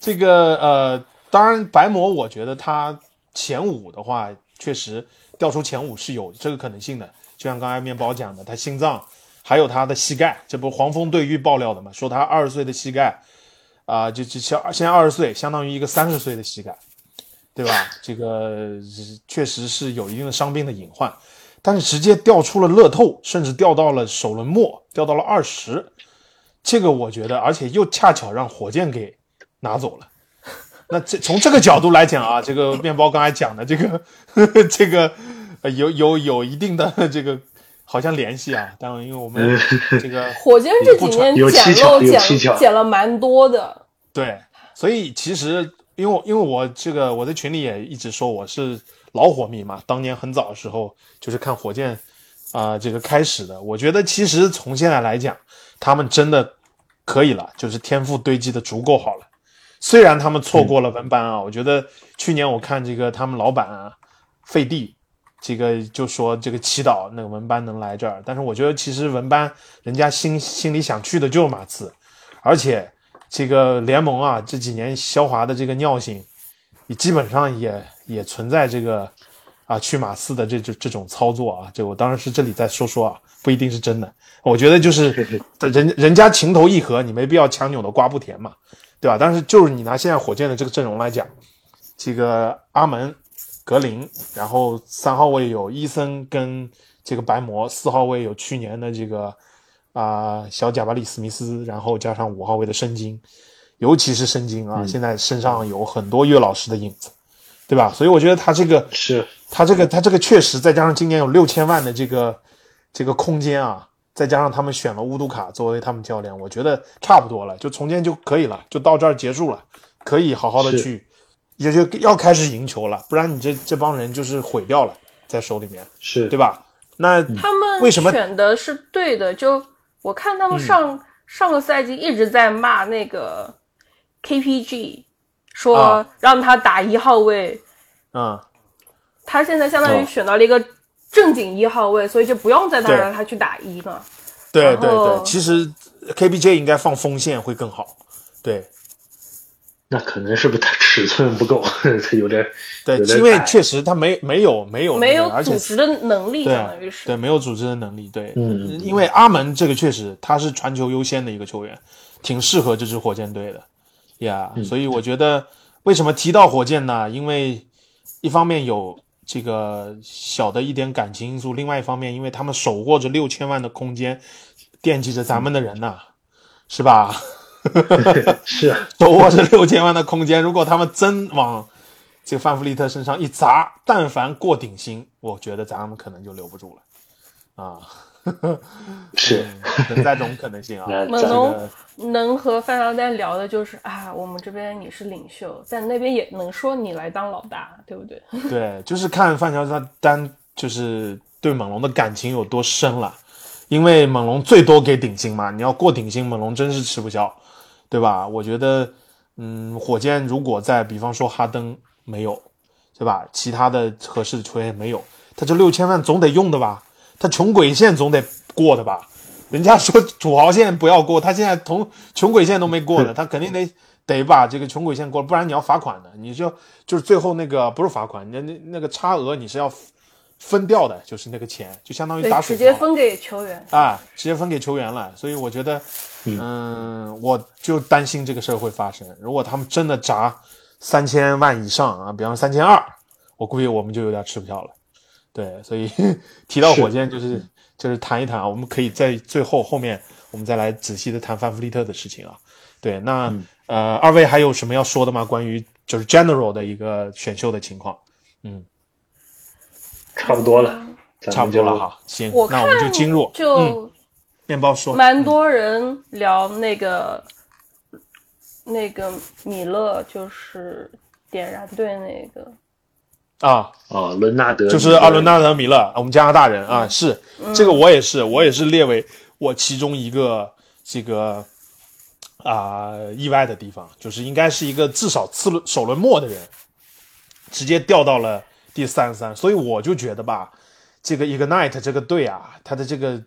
这个呃，当然白魔，我觉得他前五的话，确实掉出前五是有这个可能性的。就像刚才面包讲的，他心脏还有他的膝盖，这不黄蜂队预爆料的嘛？说他二十岁的膝盖啊，就就像现在二十岁，相当于一个三十岁的膝盖，对吧？这个确实是有一定的伤病的隐患。但是直接掉出了乐透，甚至掉到了首轮末，掉到了二十，这个我觉得，而且又恰巧让火箭给拿走了。那这从这个角度来讲啊，这个面包刚才讲的这个 这个有有有一定的 这个好像联系啊。但，因为我们 这个火箭这几年捡漏捡捡了蛮多的。对，所以其实因为因为我这个我在群里也一直说我是。老火迷嘛，当年很早的时候就是看火箭啊这个开始的。我觉得其实从现在来讲，他们真的可以了，就是天赋堆积的足够好了。虽然他们错过了文班啊，我觉得去年我看这个他们老板啊费蒂这个就说这个祈祷那个文班能来这儿，但是我觉得其实文班人家心心里想去的就是马刺，而且这个联盟啊这几年肖华的这个尿性，你基本上也。也存在这个啊去马刺的这这这种操作啊，这我当然是这里再说说啊，不一定是真的。我觉得就是人人家情投意合，你没必要强扭的瓜不甜嘛，对吧？但是就是你拿现在火箭的这个阵容来讲，这个阿门、格林，然后三号位有伊森跟这个白魔，四号位有去年的这个啊小贾巴里史密斯，然后加上五号位的申京，尤其是申京啊，现在身上有很多岳老师的影子。对吧？所以我觉得他这个是，他这个他这个确实，再加上今年有六千万的这个这个空间啊，再加上他们选了乌杜卡作为他们教练，我觉得差不多了，就重建就可以了，就到这儿结束了，可以好好的去，也就要开始赢球了，不然你这这帮人就是毁掉了在手里面，是对吧？那他们为什么选的是对的？就我看他们上上个赛季一直在骂那个 KPG。说让他打一号位，嗯，他现在相当于选到了一个正经一号位，所以就不用再让他去打一了。对对对，其实 KPG 应该放锋线会更好。对，那可能是不是他尺寸不够，他有点对，因为确实他没没有没有没有组织的能力，相当于是对没有组织的能力。对，嗯，因为阿门这个确实他是传球优先的一个球员，挺适合这支火箭队的。呀，所以我觉得为什么提到火箭呢？因为一方面有这个小的一点感情因素，另外一方面，因为他们手握着六千万的空间，惦记着咱们的人呐，是吧？是手握着六千万的空间，如果他们真往这个范弗利特身上一砸，但凡过顶薪，我觉得咱们可能就留不住了啊。是存在这种可能性啊。猛龙能和范乔丹聊的就是啊，我们这边你是领袖，在那边也能说你来当老大，对不对？对，就是看范乔丹，就是对猛龙的感情有多深了，因为猛龙最多给顶薪嘛，你要过顶薪，猛龙真是吃不消，对吧？我觉得，嗯，火箭如果在比方说哈登没有，对吧？其他的合适的球员也没有，他这六千万总得用的吧？他穷鬼线总得过的吧？人家说土豪线不要过，他现在同穷鬼线都没过呢，他肯定得得把这个穷鬼线过，不然你要罚款的，你就就是最后那个不是罚款，那那那个差额你是要分掉的，就是那个钱，就相当于对打，水漂直接分给球员。啊，直接分给球员了。所以我觉得，嗯，我就担心这个事儿会发生。如果他们真的砸三千万以上啊，比方三千二，我估计我们就有点吃不消了。对，所以提到火箭就是就是谈一谈啊，我们可以在最后后面我们再来仔细的谈范弗利特的事情啊。对，那、呃，二位还有什么要说的吗？关于就是 general 的一个选秀的情况，差不多了，差不多了。哈。行，我那我们就进入。嗯，就面包说，蛮多人聊那个那个米勒，就是点燃队那个。啊，哦，伦纳德就是阿伦纳德·米勒，我们加拿大人啊，是。这个我也是，我也是列为我其中一个这个啊、意外的地方，就是应该是一个至少次轮首轮末的人，直接掉到了第三三，所以我就觉得吧，这个 Ignite 这个队啊，他的这个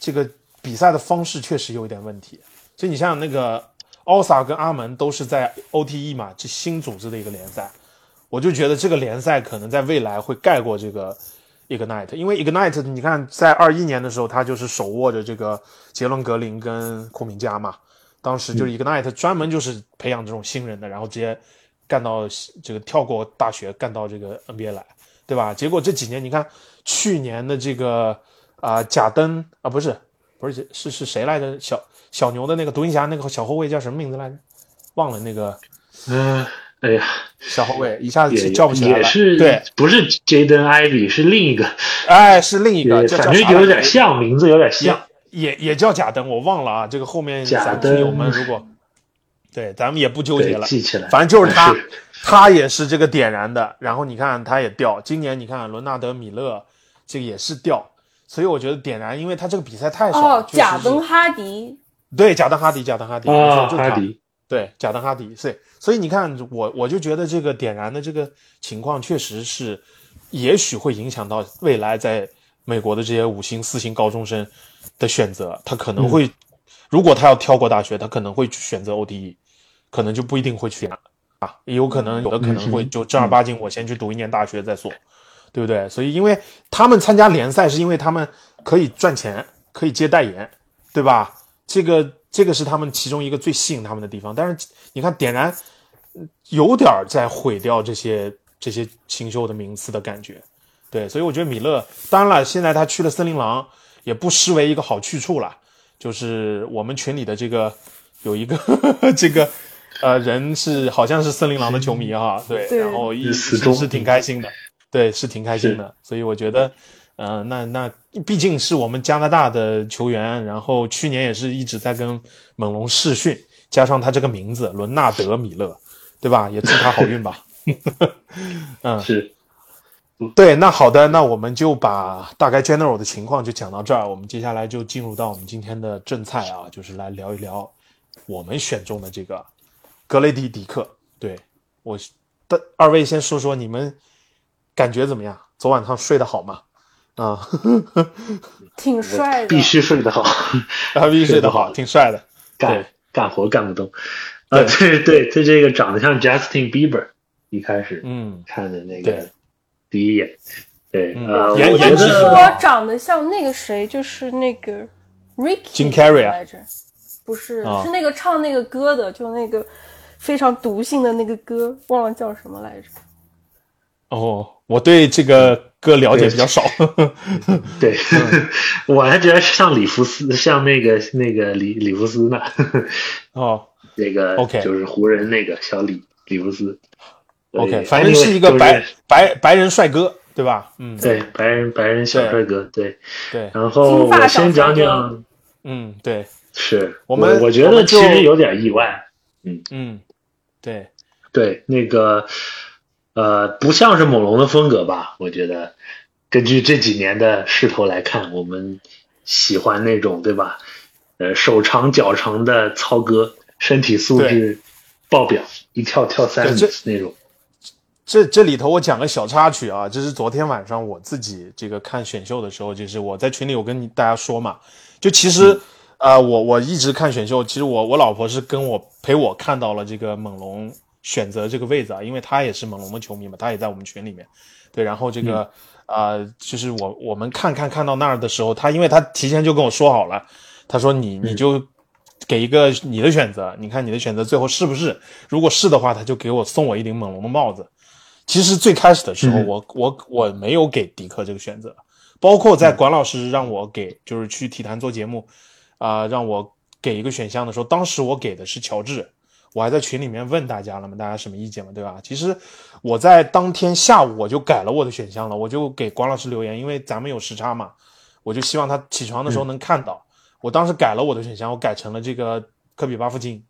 这个比赛的方式确实有一点问题，所以你像那个奥萨跟阿门都是在 OTE 嘛，这新组织的一个联赛。我就觉得这个联赛可能在未来会盖过这个 Ignite，因为 Ignite 你看在二一年的时候，他就是手握着这个杰伦格林跟库明加嘛，当时就是 Ignite 专门就是培养这种新人的，然后直接干到这个跳过大学干到这个 NBA 来，对吧？结果这几年你看去年的这个啊、贾登啊不是不是是是谁来着？小小牛的那个独行侠那个小后卫叫什么名字来着？忘了那个嗯、哎呀，小后卫一下子叫不起来了。也是对，不是 Jaden Ivy 是另一个，哎，是另一个，也叫反正有点，像，名字有点像。也也叫贾登，我忘了啊。这个后面贾咱听友们如果对，咱们也不纠结，了，记起来。反正就是他是，他也是这个点燃的。然后你看他也掉，今年你看伦纳德米勒这个也是掉，所以我觉得点燃，因为他这个比赛太少了。哦，贾登哈迪，对贾登哈迪，贾登哈迪，没错啊，就是他哈迪，对，贾登哈迪，对，所以你看，我我就觉得这个点燃的这个情况，确实是，也许会影响到未来在美国的这些五星、四星高中生的选择，他可能会，如果他要跳过大学，他可能会去选择 ODE，可能就不一定会去点啊，也有可能有的可能会就正儿八经，我先去读一年大学再说，对不对？所以因为他们参加联赛，是因为他们可以赚钱，可以接代言，对吧？这个这个是他们其中一个最吸引他们的地方。但是你看，点燃嗯有点儿在毁掉这些这些新秀的名次的感觉。对，所以我觉得米勒，当然了，现在他去了森林狼，也不失为一个好去处了。就是我们群里的这个有一个 这个呃人是好像是森林狼的球迷哈，对，对然后一死忠是是挺开心的，对，是挺开心的。所以我觉得，呃，那那毕竟是我们加拿大的球员，然后去年也是一直在跟猛龙试训，加上他这个名字伦纳德米勒，对吧？也祝他好运吧。嗯，是对，那好的，那我们就把大概 general 的情况就讲到这儿，我们接下来就进入到我们今天的正菜啊，就是来聊一聊我们选中的这个格雷迪迪克。对我的二位先说说你们感觉怎么样？昨晚上睡得好吗？啊，挺帅的，必须睡得好，啊，必须睡得好，挺帅的。干干活干不动。啊，对对，他这个长得像 Justin Bieber，一开始嗯，看的那个第一眼，对，嗯呃，颜我觉颜值是说长得像那个谁，就是那个 Ricky Jim Carrey 啊来着，不是，啊是那个唱那个歌的，就那个非常毒性的那个歌，忘了叫什么来着。哦，我对这个歌了解比较少。对，我还觉得像里弗斯，像那个那个里里弗斯呢，哦。那个 OK 就是湖人那个小李里弗斯。，OK，反正是一个白就是白白人帅哥，对吧？嗯，对白人白人小帅哥，对。对，然后我先讲讲，嗯，对，是我们我觉得其实有点意外，嗯。嗯，对，对那个呃，不像是猛龙的风格吧？我觉得，根据这几年的势头来看，我们喜欢那种对吧？呃，手长脚长的操哥，身体素质爆表，一跳跳三米那种。这这里头我讲个小插曲啊，这是昨天晚上我自己这个看选秀的时候，就是我在群里我跟大家说嘛，就其实啊，我我一直看选秀，其实我我老婆是跟我陪我看到了这个猛龙选择这个位置啊，因为她也是猛龙的球迷嘛，她也在我们群里面，对，然后这个啊，就是我我们看看看到那儿的时候，她因为她提前就跟我说好了，她说你你就给一个你的选择，你看你的选择最后是不是，如果是的话，他就给我送我一顶猛龙的帽子。其实最开始的时候，我我我没有给迪克这个选择，包括在管老师让我给就是去体坛做节目，啊，让我给一个选项的时候，当时我给的是乔治，我还在群里面问大家了嘛，大家什么意见嘛，对吧？其实我在当天下午我就改了我的选项了，我就给管老师留言，因为咱们有时差嘛，我就希望他起床的时候能看到。我当时改了我的选项，我改成了这个科比巴夫金。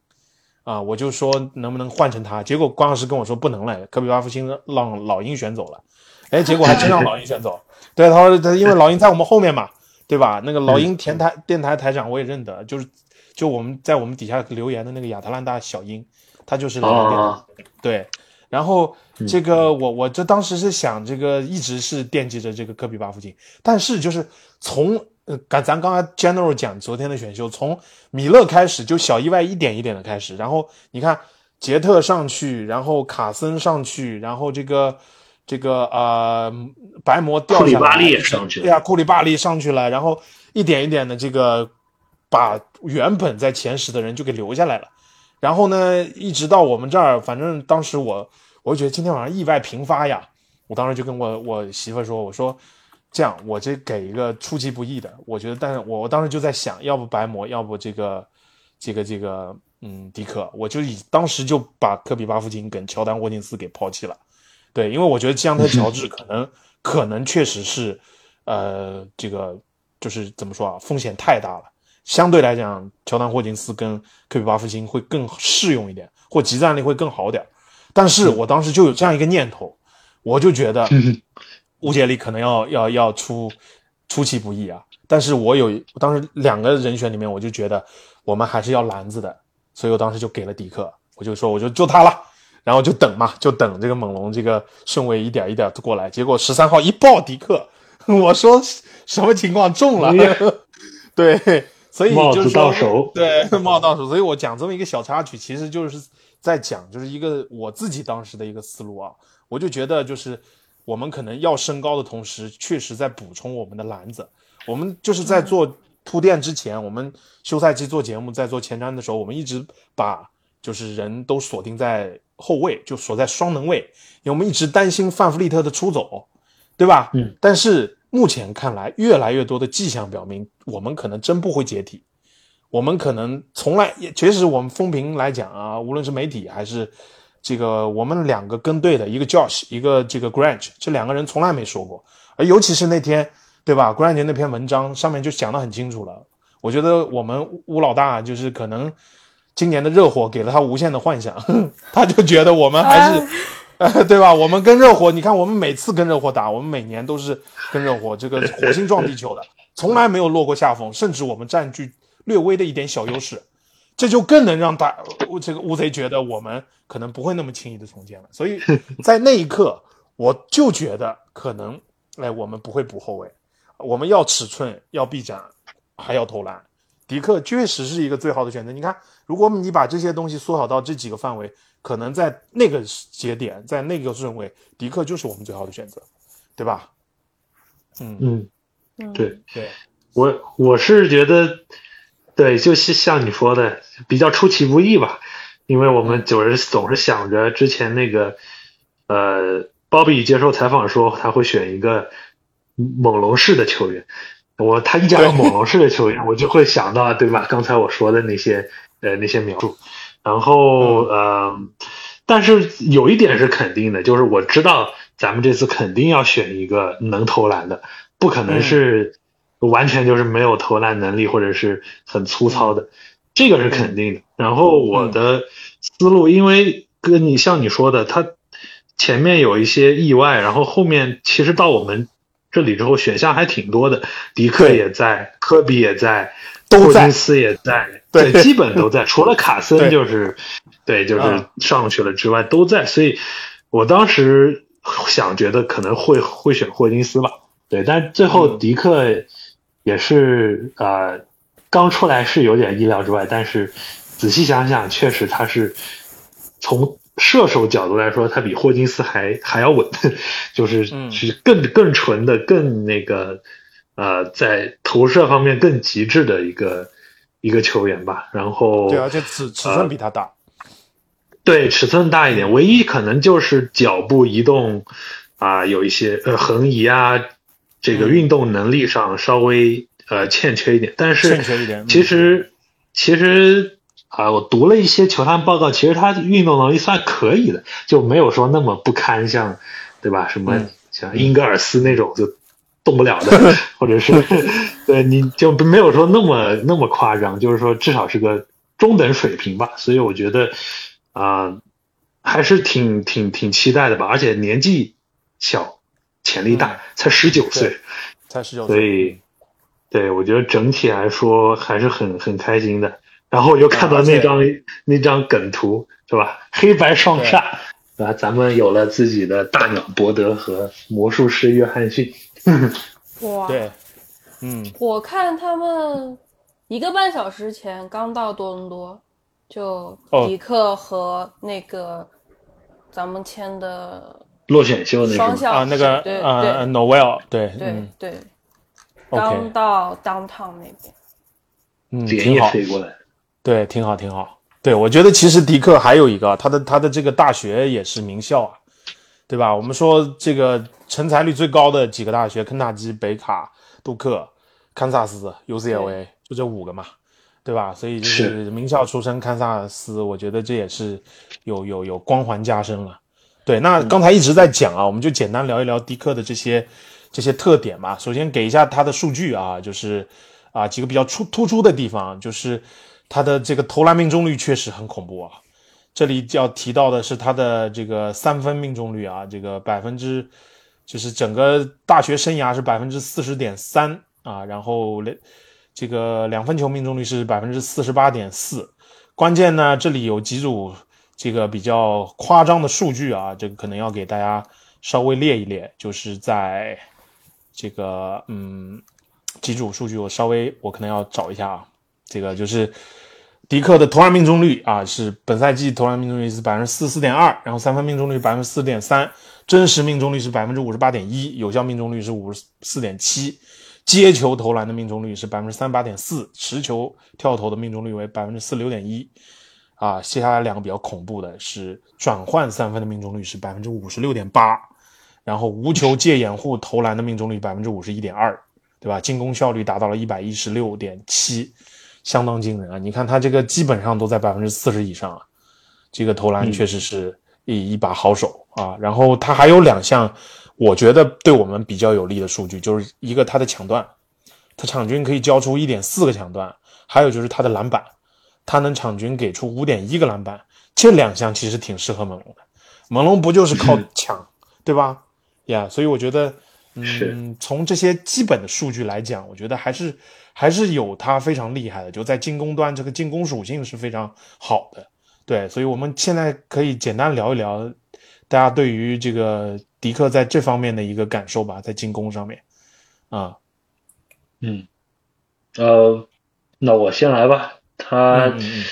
啊，我就说能不能换成他，结果关老师跟我说不能了，科比巴夫金让老鹰选走了，哎，结果还真让老鹰选走。对，他说他因为老鹰在我们后面嘛，对吧？那个老鹰田台电台台长我也认得，就是就我们在我们底下留言的那个亚特兰大小鹰，他就是老鹰电台。对，然后这个我我这当时是想这个一直是惦记着这个科比巴附近，但是就是从。呃，刚咱刚才 general 讲昨天的选秀，从米勒开始就小意外一点一点的开始，然后你看杰特上去，然后卡森上去，然后这个这个呃白魔掉下来，对呀，库里巴利上去了，然后一点一点的这个把原本在前十的人就给留下来了，然后呢，一直到我们这儿，反正当时我我就觉得今天晚上意外频发呀，我当时就跟我我媳妇说，我说。这样，我这给一个出其不意的，我觉得，但是我我当时就在想，要不白魔，要不这个，这个这个，嗯，迪克，我就以当时就把科比巴夫金跟乔丹沃金斯给抛弃了，对，因为我觉得吉扬特乔治可能可能确实是，呃，这个就是怎么说啊，风险太大了，相对来讲，乔丹霍金斯跟科比巴夫金会更适用一点，或集战力会更好点，但是我当时就有这样一个念头，我就觉得。乌杰里可能要要要出出其不意啊，但是我有当时两个人选里面，我就觉得我们还是要篮子的，所以我当时就给了迪克，我就说我就就他了，然后就等嘛，就等这个猛龙这个顺位一点一点过来，结果十三号一爆迪克，我说什么情况中了？对，所以就是说对帽到手，所以我讲这么一个小插曲，其实就是在讲就是一个我自己当时的一个思路啊，我就觉得就是。我们可能要升高的同时，确实在补充我们的篮子。我们就是在做铺垫之前，我们休赛期做节目，在做前瞻的时候，我们一直把就是人都锁定在后卫，就锁在双能位，因为我们一直担心范弗利特的出走，对吧？嗯。但是目前看来，越来越多的迹象表明，我们可能真不会解体。我们可能从来也，其实我们风评来讲啊，无论是媒体还是。这个我们两个跟队的一个 Josh，一个这个 Grant，这两个人从来没说过，而尤其是那天，对吧？Grant 那篇文章上面就讲得很清楚了。我觉得我们乌老大就是可能今年的热火给了他无限的幻想，他就觉得我们还是，呃，对吧？我们跟热火，你看我们每次跟热火打，我们每年都是跟热火这个火星撞地球的，从来没有落过下风，甚至我们占据略微的一点小优势。这就更能让大这个乌贼觉得我们可能不会那么轻易的重建了，所以在那一刻，我就觉得可能，哎，我们不会补后卫，我们要尺寸，要臂展，还要投篮。迪克确实是一个最好的选择。你看，如果你把这些东西缩小到这几个范围，可能在那个节点，在那个顺位，迪克就是我们最好的选择，对吧？嗯嗯，对对，我我是觉得。对，就是像你说的，比较出其不意吧，因为我们总是总是想着之前那个，呃，鲍比接受采访说他会选一个猛龙式的球员，我他一讲猛龙式的球员，我就会想到对吧？刚才我说的那些呃那些描述，然后呃，但是有一点是肯定的，就是我知道咱们这次肯定要选一个能投篮的，不可能是。完全就是没有投篮能力，或者是很粗糙的，这个是肯定的。然后我的思路，因为跟你像你说的，他前面有一些意外，然后后面其实到我们这里之后，选项还挺多的，迪克也在，科比也在，都在霍金斯也在，对。基本都在，除了卡森就是，对，就是嗯。上去了之外都在，所以我当时想觉得可能会会选霍金斯吧，对，但最后嗯。迪克也是呃刚出来是有点意料之外，但是仔细想想，确实他是从射手角度来说，他比霍金斯还还要稳，就是嗯。是更更纯的、更那个呃，在投射方面更极致的一个一个球员吧。然后对，而且尺尺寸比他大。对尺寸大一点，唯一可能就是脚步移动啊、有一些呃横移啊，这个嗯运动能力上稍微呃欠缺一点。但是欠缺一点嗯其实其实啊、我读了一些球探报告，其实他运动能力算可以的，就没有说那么不堪，像对吧？什么嗯像英格尔斯那种就动不了的，或者是 对你就没有说那么那么夸张，就是说至少是个中等水平吧。所以我觉得啊、还是挺挺挺期待的吧，而且年纪小，潜力大，嗯才十九岁，才十九所岁，以对我觉得整体来说还是很很开心的。然后我又看到那张、那张梗图是吧？黑白双煞，对吧？咱们有了自己的大鸟伯德和魔术师约翰逊。哇，对，嗯，我看他们一个半小时前刚到多伦多，就哦迪克和那个咱们签的落选秀那？双向啊，那个对呃对，Noel，对，对嗯对，刚到 downtown 那边。嗯，挺好，飞过来。对，挺好，挺好。对，我觉得其实迪克还有一个，他的他的这个大学也是名校啊，对吧？我们说这个成才率最高的几个大学，肯塔基、北卡、杜克、堪萨斯、UCLA，就这五个嘛，对吧？所以就是名校出身，堪萨斯，我觉得这也是有有有光环加身了。对，那刚才一直在讲啊，我们就简单聊一聊迪克的这些这些特点吧。首先给一下他的数据啊，就是啊几个比较出突出的地方，就是他的这个投篮命中率确实很恐怖啊。这里要提到的是他的这个三分命中率啊，这个百分之就是整个大学生涯是百分之四十点三啊，然后这个两分球命中率是百分之四十八点四。关键呢，这里有几组这个比较夸张的数据啊，这个可能要给大家稍微列一列，就是在这个嗯几组数据，我稍微我可能要找一下啊，这个就是迪克的投篮命中率啊，是本赛季投篮命中率是百分之四十四点二，然后三分命中率百分之四点三，真实命中率是百分之五十八点一，有效命中率是五十四点七，接球投篮的命中率是百分之三十八点四，持球跳投的命中率为百分之四十六点一。啊，接下来两个比较恐怖的是转换三分的命中率是百分之五十六点八，然后无球借掩护投篮的命中率百分之五十一点二，对吧？进攻效率达到了一百一十六点七，相当惊人啊！你看他这个基本上都在百分之四十以上啊，这个投篮确实是一一把好手啊。然后他还有两项我觉得对我们比较有利的数据，就是一个他的抢断，他场均可以交出一点四个抢断，还有就是他的篮板。他能场均给出五点一个篮板，这两项其实挺适合猛龙的。猛龙不就是靠抢，对吧？呀，所以我觉得，嗯，从这些基本的数据来讲，我觉得还是还是有他非常厉害的，就在进攻端这个进攻属性是非常好的。对，所以我们现在可以简单聊一聊大家对于这个迪克在这方面的一个感受吧，在进攻上面啊，嗯，呃，那我先来吧。他，嗯嗯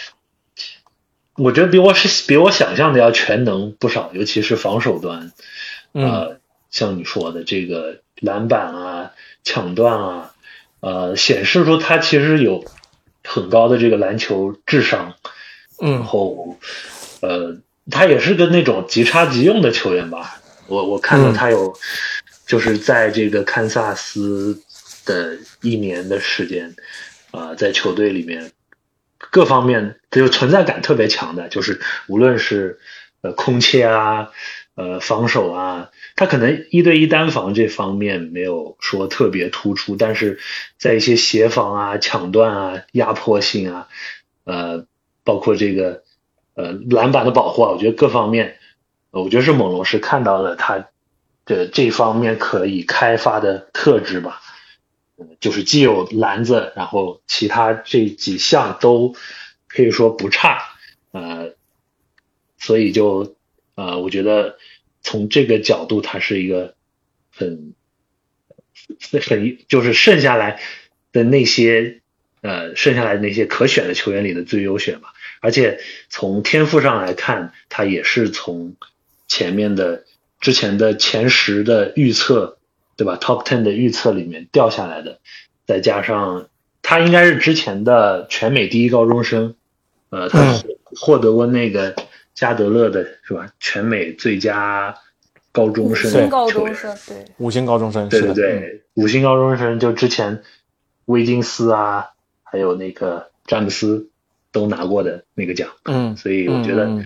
我觉得比我是比我想象的要全能不少，尤其是防守端。嗯呃，像你说的这个篮板啊、抢断啊，呃，显示出他其实有很高的这个篮球智商。然嗯后，呃，他也是个那种即插即用的球员吧。我我看到嗯他有，就是在这个堪萨斯的一年的时间，啊、在球队里面各方面就存在感特别强的，就是无论是呃空切啊，呃防守啊，他可能一对一单防这方面没有说特别突出，但是在一些协防啊、抢断啊、压迫性啊，呃，包括这个呃篮板的保护啊，我觉得各方面，我觉得是猛龙是看到了他的这方面可以开发的特质吧。就是既有篮子，然后其他这几项都可以说不差，呃，所以就呃，我觉得从这个角度，他是一个很很就是剩下来的那些呃剩下来的那些可选的球员里的最优选吧。而且从天赋上来看，他也是从前面的之前的前十的预测。对吧？Top ten 的预测里面掉下来的，再加上他应该是之前的全美第一高中生，呃，他获得过那个加德勒的是吧？全美最佳高中生，五星高中生，对，五星高中生，对对对，五星高中生就之前威金斯啊，还有那个詹姆斯都拿过的那个奖，嗯，所以我觉得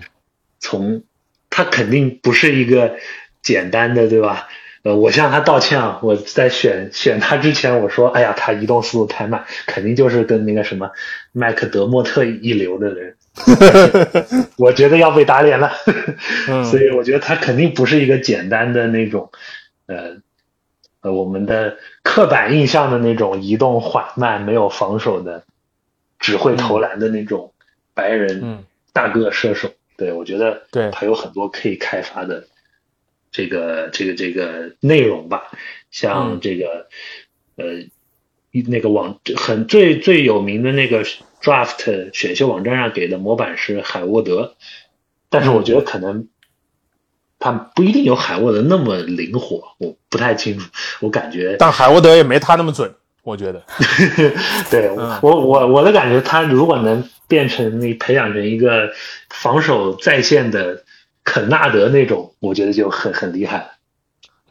从他肯定不是一个简单的，对吧？呃，我向他道歉啊！我在选选他之前，我说，哎呀，他移动速度太慢，肯定就是跟那个什么麦克德莫特一流的人，我觉得要被打脸了。所以我觉得他肯定不是一个简单的那种，呃，呃，我们的刻板印象的那种移动缓慢、没有防守的、只会投篮的那种白人大个射手。对我觉得，对他有很多可以开发的。这个这个这个内容吧，像这个呃，那个网很最最有名的那个 draft 选秀网站上给的模板是海沃德，但是我觉得可能他不一定有海沃德那么灵活，我不太清楚，我感觉。但海沃德也没他那么准，我觉得。对我我我的感觉，他如果能变成你培养成一个防守在线的。肯纳德那种，我觉得就很很厉害了。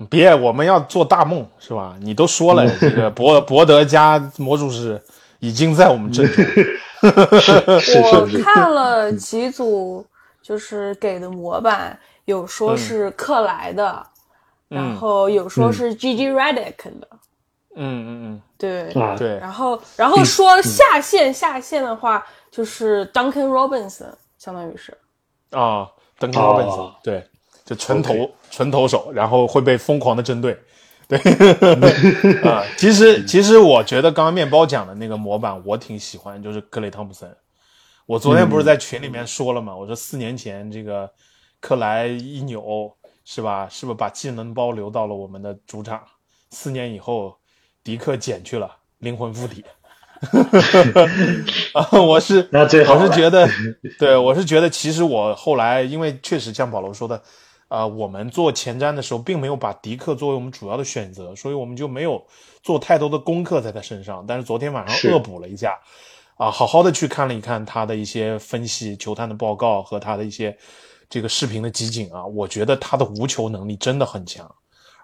别，我们要做大梦，是吧？你都说了，这个博博德加魔术师已经在我们阵中。我看了几组，就是给的模板，有说是克莱的，然后有说是 G G Redick 的。嗯嗯嗯，对对。然后然后说下线下线的话，就是 Duncan Robinson，相当于是。啊。，Duncan Robinson，，对，就纯投纯投手，然后会被疯狂的针对，对 啊。其实其实我觉得刚刚面包讲的那个模板我挺喜欢，就是克雷汤普森。我昨天不是在群里面说了吗？我说四年前这个克莱一扭是吧？是不是把技能包留到了我们的主场？四年以后，迪克减去了灵魂附体。啊，我是那最好，我是觉得，对我是觉得，其实我后来因为确实像保罗说的，啊，我们做前瞻的时候，并没有把迪克作为我们主要的选择，所以我们就没有做太多的功课在他身上。但是昨天晚上恶补了一下，啊，好好的去看了一看他的一些分析、球探的报告和他的一些这个视频的集锦啊，我觉得他的无球能力真的很强，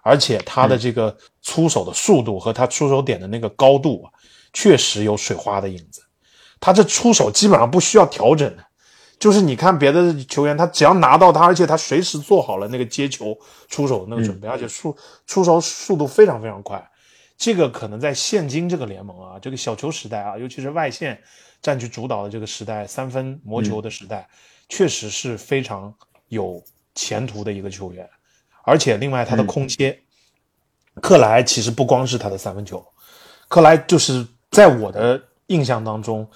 而且他的这个出手的速度和他出手点的那个高度啊。确实有水花的影子，他这出手基本上不需要调整的，就是你看别的球员，他只要拿到他，而且他随时做好了那个接球出手那个准备，而且出出手速度非常非常快。这个可能在现今这个联盟啊，这个小球时代啊，尤其是外线占据主导的这个时代，三分魔球的时代，确实是非常有前途的一个球员。而且另外他的空切，克莱其实不光是他的三分球，克莱就是。在我的印象当中，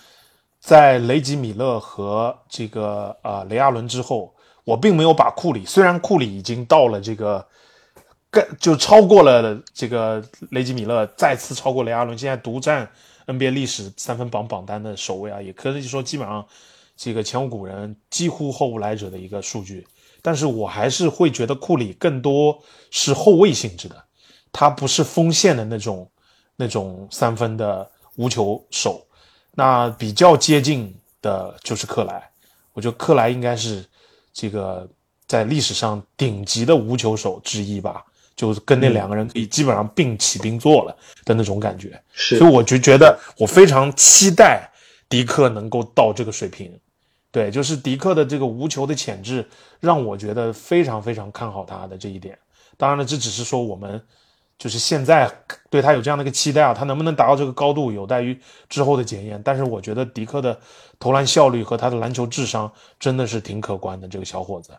在雷吉米勒和这个呃雷阿伦之后，我并没有把库里，虽然库里已经到了这个，更就超过了这个雷吉米勒，再次超过雷阿伦，现在独占 NBA 历史三分榜榜单的首位啊，也可以说基本上这个前无古人，几乎后无来者的一个数据。但是我还是会觉得库里更多是后卫性质的，他不是锋线的那种那种三分的。无球手，那比较接近的就是克莱。我觉得克莱应该是这个在历史上顶级的无球手之一吧，就跟那两个人可以基本上并起并坐了的那种感觉。是，所以我就觉得我非常期待迪克能够到这个水平。对，就是迪克的这个无球的潜质，让我觉得非常非常看好他的这一点。当然了，这只是说我们。就是现在对他有这样的一个期待啊，他能不能达到这个高度，有待于之后的检验。但是我觉得迪克的投篮效率和他的篮球智商真的是挺可观的，这个小伙子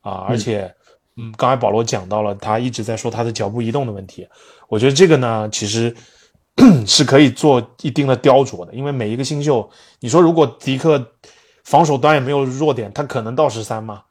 啊，而且，嗯，刚才保罗讲到了，他一直在说他的脚步移动的问题。我觉得这个呢，其实 是可以做一定的雕琢的，因为每一个新秀，你说如果迪克防守端也没有弱点，他可能到十三吗？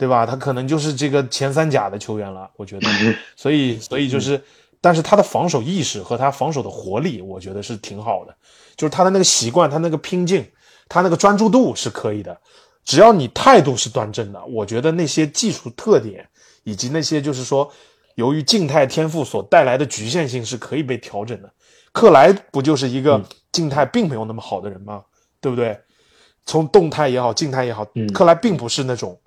对吧？他可能就是这个前三甲的球员了，我觉得。所以，所以就是，但是他的防守意识和他防守的活力，我觉得是挺好的。就是他的那个习惯，他那个拼劲，他那个专注度是可以的。只要你态度是端正的，我觉得那些技术特点以及那些就是说，由于静态天赋所带来的局限性是可以被调整的。克莱不就是一个静态并没有那么好的人吗？对不对？从动态也好，静态也好，克莱并不是那种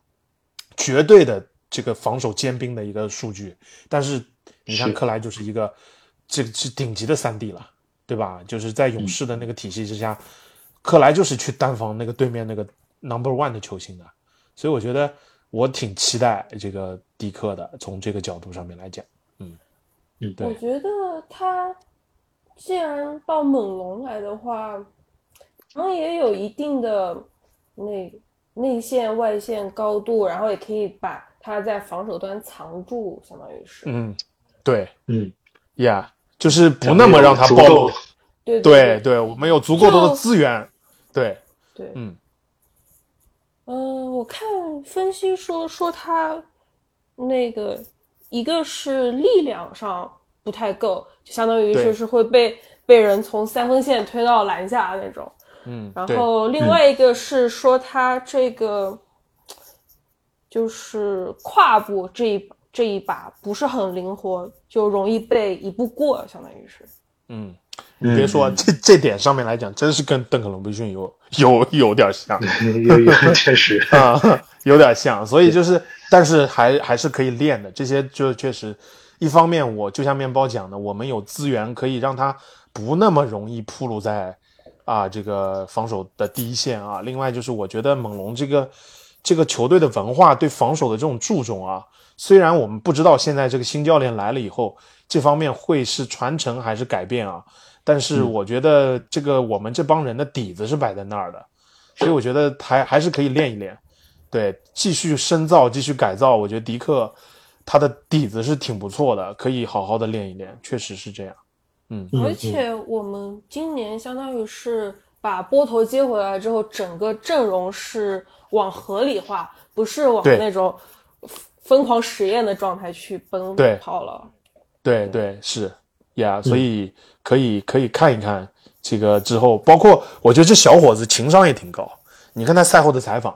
绝对的这个防守尖兵的一个数据。但是你看克莱就是一个，这个是顶级的三 D 了。对吧？就是在勇士的那个体系之下，克莱就是去单防那个对面那个 number one 的球星的，所以我觉得我挺期待这个迪克的。从这个角度上面来讲，嗯嗯，对。我觉得他既然到猛龙来的话，可能也有一定的内内线外线高度，然后也可以把他在防守端藏住，相当于是。嗯，对，嗯，Yeah。就是不那么让他暴露，对对对，我们有足够多的资源，对对，嗯，嗯，我看分析说说他那个一个是力量上不太够，就相当于是是会被被人从三分线推到篮下那种，嗯，然后另外一个是说他这个就是胯部这一。这一把不是很灵活，就容易被一步过，相当于是。嗯，你别说这这点上面来讲，真是跟邓肯·罗宾逊有有有点像，有有确实 啊，有点像。所以就是，但是还还是可以练的。这些就确实，一方面我就像面包讲的，我们有资源可以让他不那么容易暴露在啊这个防守的第一线啊。另外就是，我觉得猛龙这个这个球队的文化对防守的这种注重啊。虽然我们不知道现在这个新教练来了以后，这方面会是传承还是改变啊，但是我觉得这个我们这帮人的底子是摆在那儿的，所以我觉得还还是可以练一练，对，继续深造，继续改造。我觉得迪克他的底子是挺不错的，可以好好的练一练，确实是这样。嗯，而且我们今年相当于是把波头接回来之后，整个阵容是往合理化，不是往那种。疯狂实验的状态去奔跑了，对对是呀，所以可以可以看一看这个之后，包括我觉得这小伙子情商也挺高。你看他赛后的采访，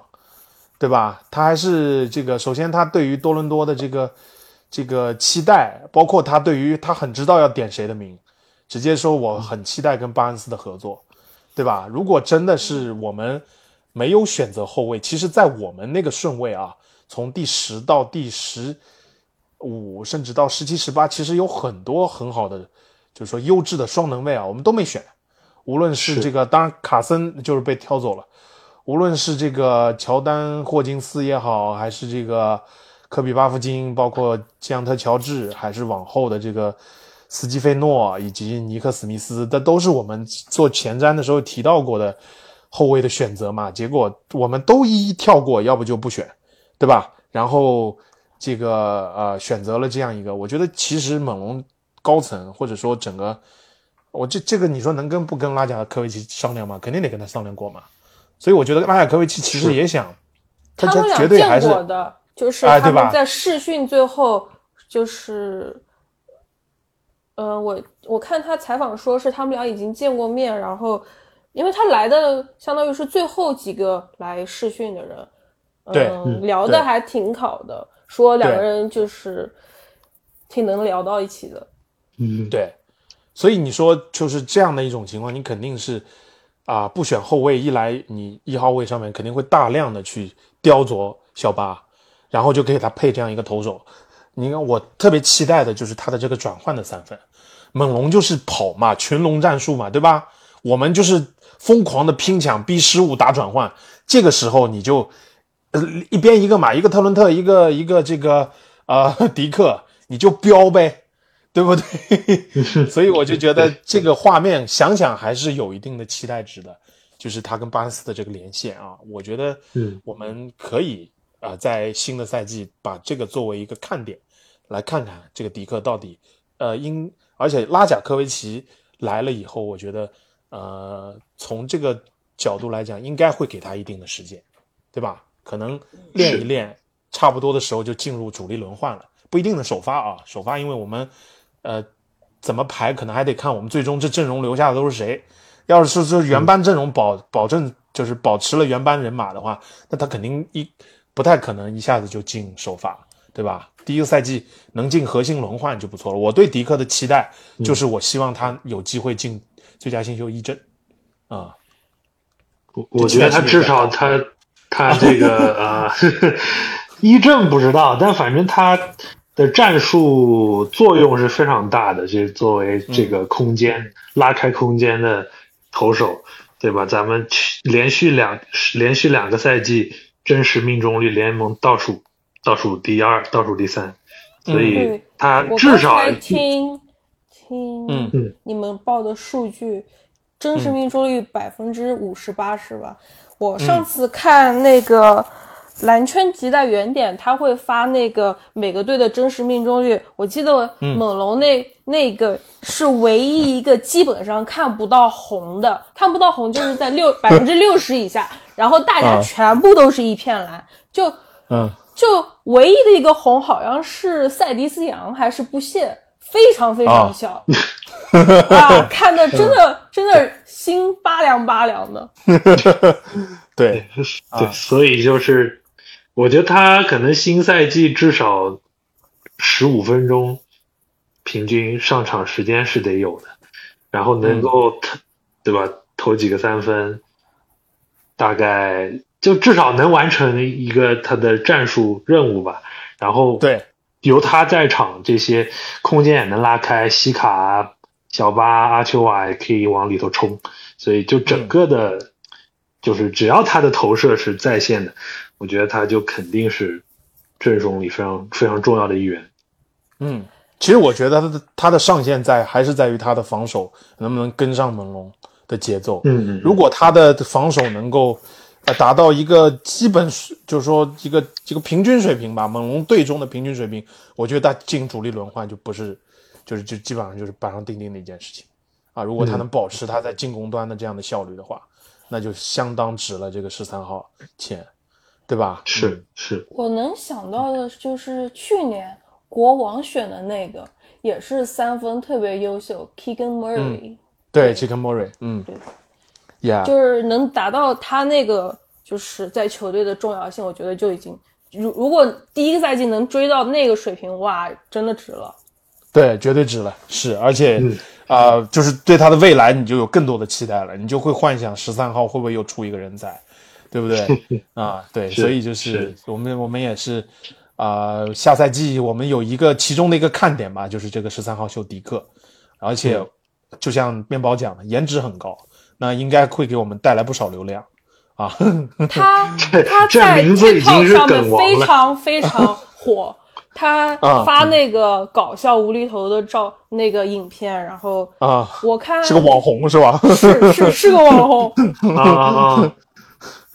对吧？他还是这个，首先他对于多伦多的这个这个期待，包括他对于他很知道要点谁的名，直接说我很期待跟巴恩斯的合作，对吧？如果真的是我们没有选择后卫，其实在我们那个顺位啊。从第十到第十五，甚至到十七、十八，其实有很多很好的，就是说优质的双能卫啊，我们都没选。无论是这个，当然卡森就是被挑走了。无论是这个乔丹、霍金斯也好，还是这个科比、巴夫金，包括基昂特、乔治，还是往后的这个斯基菲诺以及尼克·史密斯，这都是我们做前瞻的时候提到过的后卫的选择嘛。结果我们都一一跳过，要不就不选。对吧？然后这个呃选择了这样一个，我觉得其实猛龙高层或者说整个，我这这个你说能跟不跟拉贾科维奇商量吗？肯定得跟他商量过嘛。所以我觉得拉贾科维奇其实也想，他绝对还是的，就是他们在试训最后就是，呃，我我看他采访说是他们俩已经见过面，然后因为他来的相当于是最后几个来试训的人。对，聊的还挺好的，说两个人就是挺能聊到一起的。嗯，对，所以你说就是这样的一种情况，你肯定是啊不选后卫，一来你一号位上面肯定会大量的去雕琢小巴，然后就给他配这样一个投手。你看，我特别期待的就是他的这个转换的三分，猛龙就是跑嘛，群龙战术嘛，对吧？我们就是疯狂的拼抢，逼失误打转换，这个时候你就。呃，一边一个嘛，一个特伦特，一个一个这个呃迪克，你就飙呗，对不对？所以我就觉得这个画面想想还是有一定的期待值的，就是他跟巴恩斯的这个连线啊，我觉得我们可以啊、在新的赛季把这个作为一个看点，来看看这个迪克到底，呃，因而且拉贾科维奇来了以后，我觉得，呃，从这个角度来讲，应该会给他一定的时间，对吧？可能练一练，差不多的时候就进入主力轮换了，不一定的首发啊，首发，因为我们，呃，怎么排可能还得看我们最终这阵容留下的都是谁。要是说原班阵容保保证就是保持了原班人马的话，那他肯定一不太可能一下子就进首发，对吧？第一个赛季能进核心轮换就不错了。我对迪克的期待就是，我希望他有机会进最佳新秀一阵啊。我我觉得他至少他他这个 呃一阵不知道，但反正他的战术作用是非常大的，就是作为这个空间、拉开空间的投手，对吧？咱们连续两连续两个赛季真实命中率联盟倒数倒数第二、倒数第三，所以对他至少听听嗯。嗯你们报的数据，真实命中率百分之五十八是吧？我上次看那个蓝圈集在原点，他会发那个每个队的真实命中率。我记得猛龙那、那个是唯一一个基本上看不到红的，看不到红就是在六 百分之六十以下，然后大家啊。全部都是一片蓝，就嗯，就唯一的一个红好像是塞迪斯杨还是布谢，非常非常啊小。啊，看的真的真的心拔凉拔凉的。对，对，所以就是，我觉得他可能新赛季至少十五分钟平均上场时间是得有的，然后能够投，对吧？投几个三分，大概就至少能完成一个他的战术任务吧。然后对，由他在场，这些空间也能拉开，西卡啊、小巴、阿丘瓦也可以往里头冲，所以就整个的，就是只要他的投射是在线的，我觉得他就肯定是阵容里非常非常重要的一员。嗯，其实我觉得他的他的上限在还是在于他的防守能不能跟上猛龙的节奏。嗯嗯如果他的防守能够呃达到一个基本水，就是说一个一个平均水平吧，猛龙队中的平均水平，我觉得他进主力轮换就不是，就是就基本上就是板上钉钉的一件事情。啊。如果他能保持他在进攻端的这样的效率的话，那就相当值了这个十三号签，对吧？是是，我能想到的就是去年国王选的那个，也是三分特别优秀，Keegan Murray，、对 c h i c k e n Murray，嗯。对，Yeah，就是能达到他那个就是在球队的重要性，我觉得就已经，如如果第一个赛季能追到那个水平，哇，真的值了。对，绝对值了，是，而且嗯啊、就是对他的未来你就有更多的期待了，你就会幻想十三号会不会又出一个人才，对不对？啊，对，所以就是是我们我们也是啊、下赛季我们有一个其中的一个看点吧，就是这个十三号秀迪克，而且嗯就像面包讲的，颜值很高，那应该会给我们带来不少流量啊。他这这他在名字已经 TikTok 上面非常非常火。他啊发那个搞笑无厘头的照那个影片，然后啊，我看是个网红是吧？是是是个网红，啊啊啊！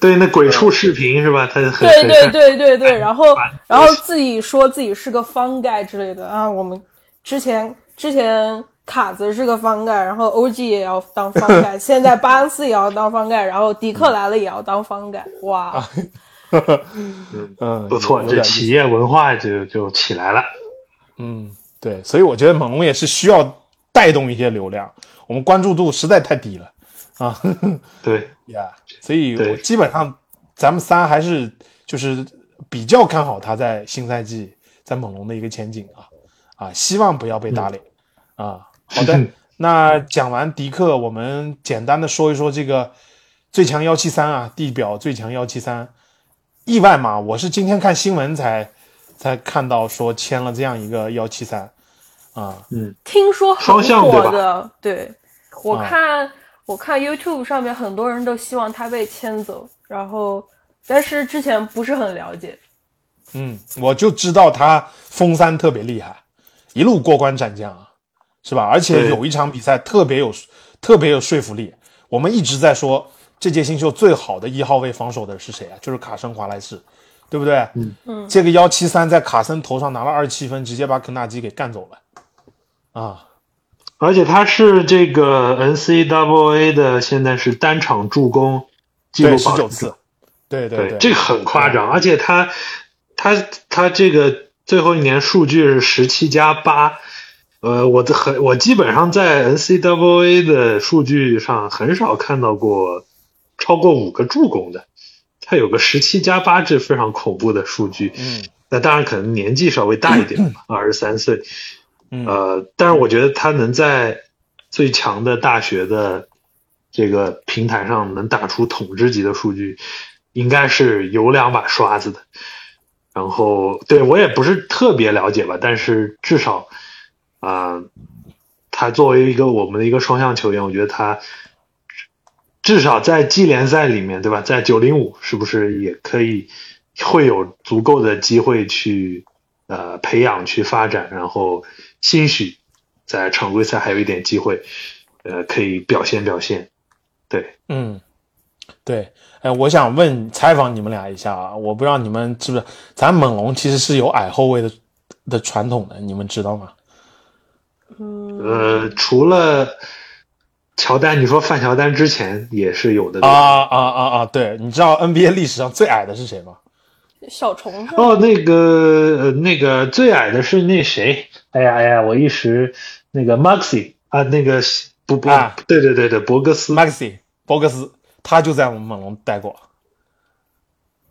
对，那鬼畜视频是吧？他很对对对对对，然后然后自己说自己是个方盖之类的啊。我们之前之前卡子是个方盖，然后 OG 也要当方盖，现在巴恩斯也要当方盖，然后迪克来了也要当方盖，哇！嗯，不错，这企业文化就就起来了。嗯，对，所以我觉得猛龙也是需要带动一些流量，我们关注度实在太低了啊对，呀所以我基本上咱们仨还是就是比较看好他在新赛季在猛龙的一个前景啊啊，希望不要被打脸、啊。好的，那讲完迪克，我们简单的说一说这个最强幺七三啊，地表最强幺七三，意外嘛？我是今天看新闻才才看到说签了这样一个幺七三啊，嗯。听说很火的，对我啊。看、我看 YouTube 上面很多人都希望他被签走，然后但是之前不是很了解，嗯，我就知道他封三特别厉害，一路过关斩将啊，是吧？而且有一场比赛特别有特别有说服力。我们一直在说这届新秀最好的一号位防守的是谁啊？就是卡森华莱士，对不对？嗯嗯这个幺七三在卡森头上拿了二十七分，直接把肯纳基给干走了。啊，而且他是这个 NCAA 的，现在是单场助攻记录对，十保持者九次，对对对，这个很夸张，而且他他他这个最后一年数据是十七加八，呃，我的很我基本上在 NCAA 的数据上很少看到过超过五个助攻的，他有个十七加八，这非常恐怖的数据。嗯那当然可能年纪稍微大一点吧，二十三岁，嗯呃，但是我觉得他能在最强的大学的这个平台上能打出统治级的数据，应该是有两把刷子的。然后，对我也不是特别了解吧，但是至少，啊、他作为一个我们的一个双向球员，我觉得他至少在季联赛里面，对吧？在九零五是不是也可以会有足够的机会去呃培养、去发展，然后兴许在常规赛还有一点机会，呃，可以表现表现。对，嗯，对，哎，我想问采访你们俩一下啊，我不知道你们知不知道，咱猛龙其实是有矮后卫的的传统的，你们知道吗？嗯，呃，除了乔丹，你说范乔丹之前也是有的。啊啊啊啊！对，你知道 NBA 历史上最矮的是谁吗？小虫？哦，那个呃那个最矮的是那谁？哎呀哎呀，我一时那个 Maxi 啊，那个不不，啊对对对对，博格斯 Maxi 博格斯，他就在我们猛龙待过。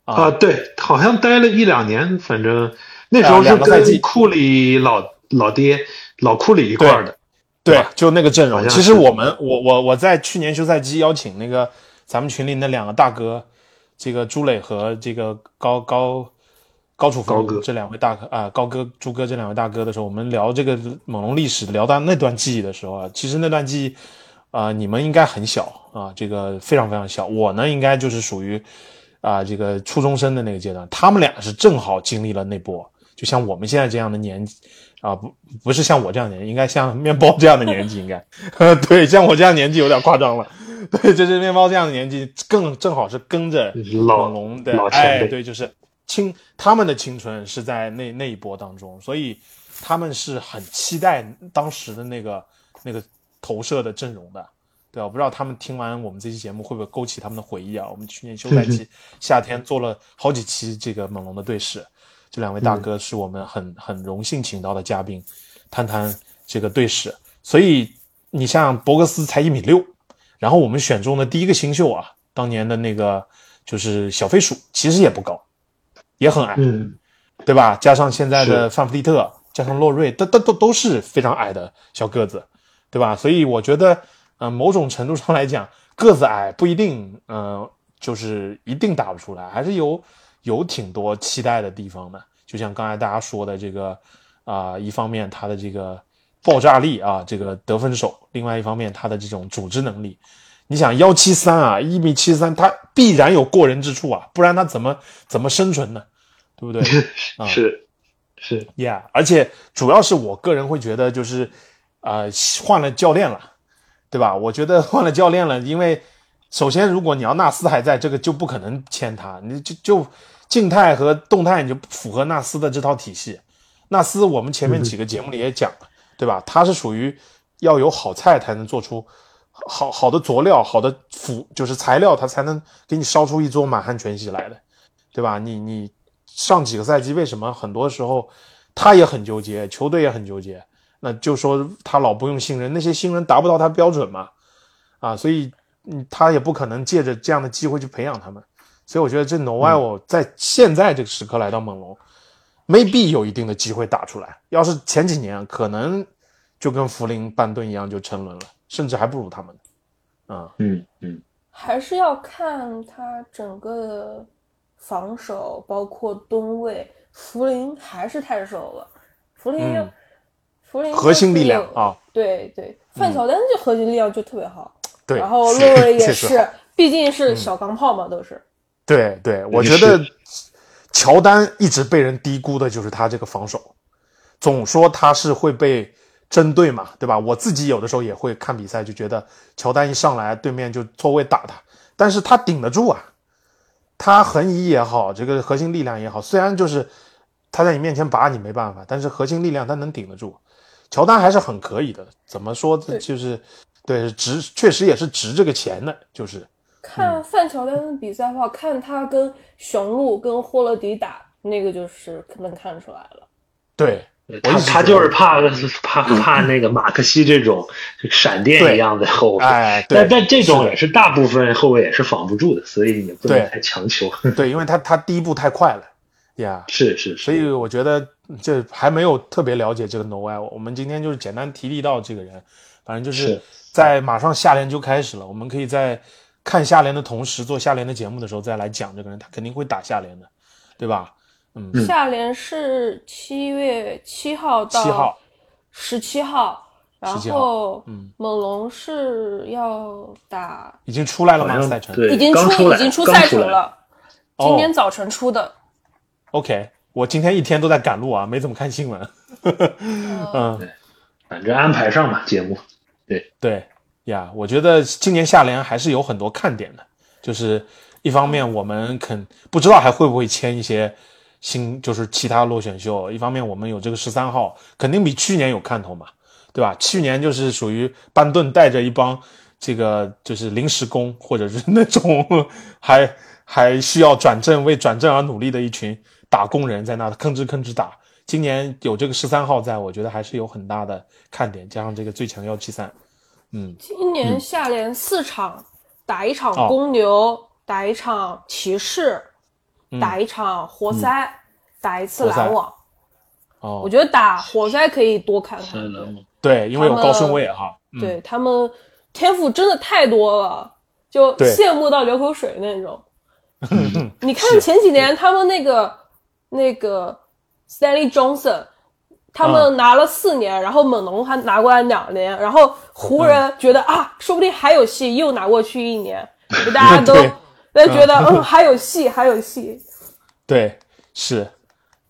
啊，对，好像待了一两年，反正那时候啊是跟库里老老爹老库里一块儿的。对吧，就那个阵容。其实我们，我我我在去年休赛期邀请那个咱们群里那两个大哥，这个朱磊和这个高高高楚高这两位大哥啊，高哥、朱哥这两位大哥的时候，我们聊这个猛龙历史，聊到那段记忆的时候啊，其实那段记忆啊、你们应该很小啊，这个非常非常小。我呢，应该就是属于啊这个初中生的那个阶段，他们俩是正好经历了那波，就像我们现在这样的年纪啊，不不是像我这样的年纪，应该像面包这样的年纪，应该 对，像我这样年纪有点夸张了。对，就是面包这样的年纪，更正好是跟着猛龙的哎，对，就是青他们的青春是在那那一波当中，所以他们是很期待当时的那个那个投射的阵容的。对啊，我不知道他们听完我们这期节目会不会勾起他们的回忆啊？我们去年休赛期夏天做了好几期这个猛龙的队史，这两位大哥是我们很很荣幸请到的嘉宾，谈谈这个队史。所以你像博格斯才一米六，然后我们选中的第一个新秀啊，当年的那个就是小飞鼠，其实也不高，也很矮，嗯，对吧？加上现在的范弗利特，加上洛瑞，都都都都是非常矮的小个子，对吧？所以我觉得，呃，某种程度上来讲，个子矮不一定，呃，就是一定打不出来，还是有有挺多期待的地方的。就像刚才大家说的这个，啊、一方面他的这个爆炸力啊，这个得分手；另外一方面他的这种组织能力。你想幺七三啊，一米七三，他必然有过人之处啊，不然他怎么怎么生存呢？对不对？啊是是，Yeah，而且主要是我个人会觉得就是，呃，换了教练了，对吧？我觉得换了教练了，因为首先如果你要纳斯还在，这个就不可能签他，你就就静态和动态你就不符合纳斯的这套体系。纳斯我们前面几个节目里也讲，对吧？他是属于要有好菜才能做出好好的佐料、好的辅就是材料，它才能给你烧出一桌满汉全席来的，对吧？你你上几个赛季为什么很多时候他也很纠结，球队也很纠结？那就说他老不用新人，那些新人达不到他标准嘛，啊，所以嗯，他也不可能借着这样的机会去培养他们。所以我觉得这 Noel 在现在这个时刻来到猛龙、没 maybe 有一定的机会打出来。要是前几年，可能就跟福林、半顿一样就沉沦了，甚至还不如他们。啊、嗯嗯，还是要看他整个的防守，包括吨位。福林还是太瘦了，福林、嗯福林核心力量啊，对对，范乔丹这核心力量就特别好，对，然后是洛瑞也是，毕竟是小钢炮嘛，都是。对对，我觉得乔丹一直被人低估的就是他这个防守，总说他是会被针对嘛，对吧？我自己有的时候也会看比赛，就觉得乔丹一上来对面就错位打他，但是他顶得住啊，他横移也好，这个核心力量也好，虽然就是他在你面前拔你没办法，但是核心力量他能顶得住。乔丹还是很可以的，怎么说就是对值，确实也是值这个钱的，就是。看范乔丹的比赛的话，看他跟雄鹿、跟霍勒迪打，那个就是能看出来了。对，他他就是怕怕怕那个马克西这种闪电一样的后卫，哎，但但这种也是大部分后卫也是防不住的，所以也不能太强求。对，因为他他第一步太快了呀，是是，所以我觉得这还没有特别了解这个 No I，我们今天就是简单提提到这个人，反正就是在马上下联就开始了，我们可以在。看下联的同时做下联的节目的时候再来讲这个人，他肯定会打下联的，对吧？嗯，下联是七月七号到十七号，然后嗯，猛龙是要打，已经出来了吗？赛程对，已经出已经出赛程了，今天早晨出的。OK，我今天一天都在赶路啊，没怎么看新闻。嗯，对，反正安排上吧，节目，对对。呀，我觉得今年下联还是有很多看点的，就是一方面我们肯不知道还会不会签一些新，就是其他落选秀；一方面我们有这个十三号，肯定比去年有看头嘛，对吧？去年就是属于班顿带着一帮这个就是临时工，或者是那种还还需要转正为转正而努力的一群打工人在那吭哧吭哧打。今年有这个十三号在，我觉得还是有很大的看点，加上这个最强幺七三。嗯，今年下联四场，打一场公牛，打一场骑士，打一场活塞，打一次篮网。哦，我觉得打活塞可以多看看。对，因为有高顺位哈。对他们天赋真的太多了，就羡慕到流口水那种。你看前几年他们那个那个 Stanley Johnson。他们拿了四年，然后猛龙还拿过来两年，然后湖人觉得啊，说不定还有戏，又拿过去一年，大家都 都觉得嗯还有戏，还有戏。对，是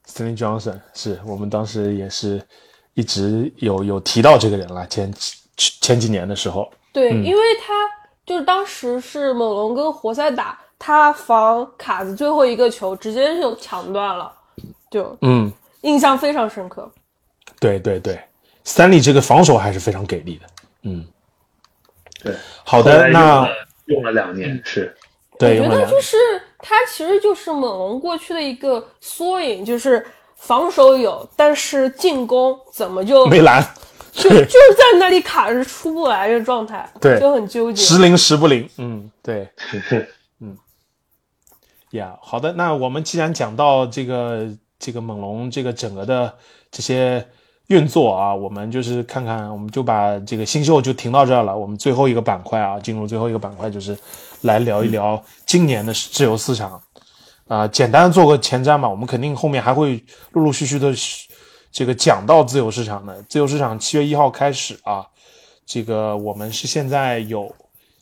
s t a n l e y Johnson，是我们当时也是一直有有提到这个人了，前前几年的时候。对，因为他就是当时是猛龙跟活塞打，他防卡子最后一个球直接就抢断了，就嗯，印象非常深刻。对对对，三利这个防守还是非常给力的。嗯，对，好的，那用了两年是，对，我觉得就是他其实就是猛龙过去的一个缩影，就是防守有，但是进攻怎么就没拦，就就是在那里卡着出不来的状态，对，就很纠结，时灵时不灵。嗯，对，嗯，呀，好的，那我们既然讲到这个这个猛龙这个整个的这些。运作啊，我们就是看看，我们就把这个新秀就停到这儿了。我们最后一个板块啊，进入最后一个板块，就是来聊一聊今年的自由市场啊，简单的做个前瞻吧。我们肯定后面还会陆陆续续的这个讲到自由市场的。自由市场七月一号开始啊，这个我们是现在有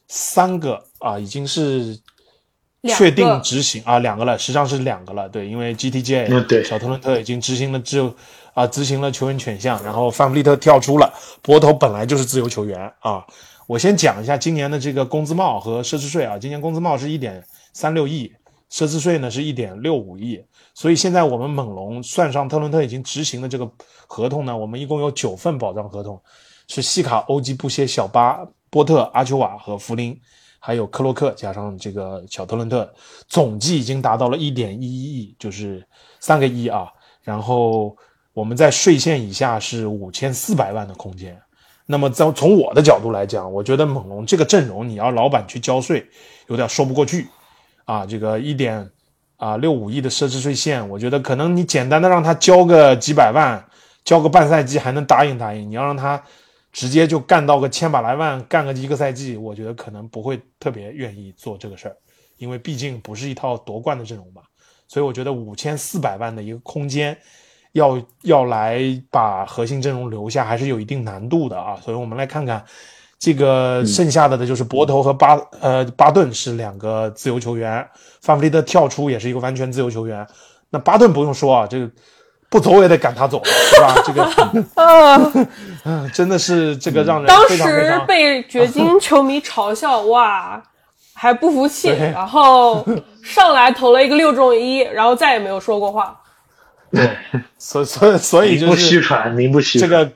三个啊，已经是确定执行啊，两个了，实际上是两个了。对，因为 GTJ 小特伦特已经执行了自由。啊，执行了球员选项，然后范弗利特跳出了。波头本来就是自由球员啊。我先讲一下今年的这个工资帽和奢侈税啊。今年工资帽是一点三六亿，奢侈税呢是一点六五亿。所以现在我们猛龙算上特伦特已经执行的这个合同呢，我们一共有九份保障合同，是西卡、欧吉、布歇、小巴、波特、阿丘瓦和弗林，还有克洛克加上这个小特伦特，总计已经达到了一点一一亿，就是三个亿啊。然后。我们在税线以下是五千四百万的空间，那么从从我的角度来讲，我觉得猛龙这个阵容，你要老板去交税，有点说不过去，啊，这个一点啊六五亿的奢侈税线，我觉得可能你简单的让他交个几百万，交个半赛季还能答应答应，你要让他直接就干到个千把来万，干个一个赛季，我觉得可能不会特别愿意做这个事儿，因为毕竟不是一套夺冠的阵容嘛，所以我觉得五千四百万的一个空间。要要来把核心阵容留下，还是有一定难度的啊。所以我们来看看这个剩下的的就是博头和巴呃巴顿是两个自由球员，范弗利特跳出也是一个完全自由球员。那巴顿不用说啊，这个不走也得赶他走，是吧？这个啊，真的是这个让人当时被掘金 球迷嘲笑哇，还不服气，然后上来投了一个六中一，然后再也没有说过话。对，所所以所以名不就是虚传，名不虚传。这个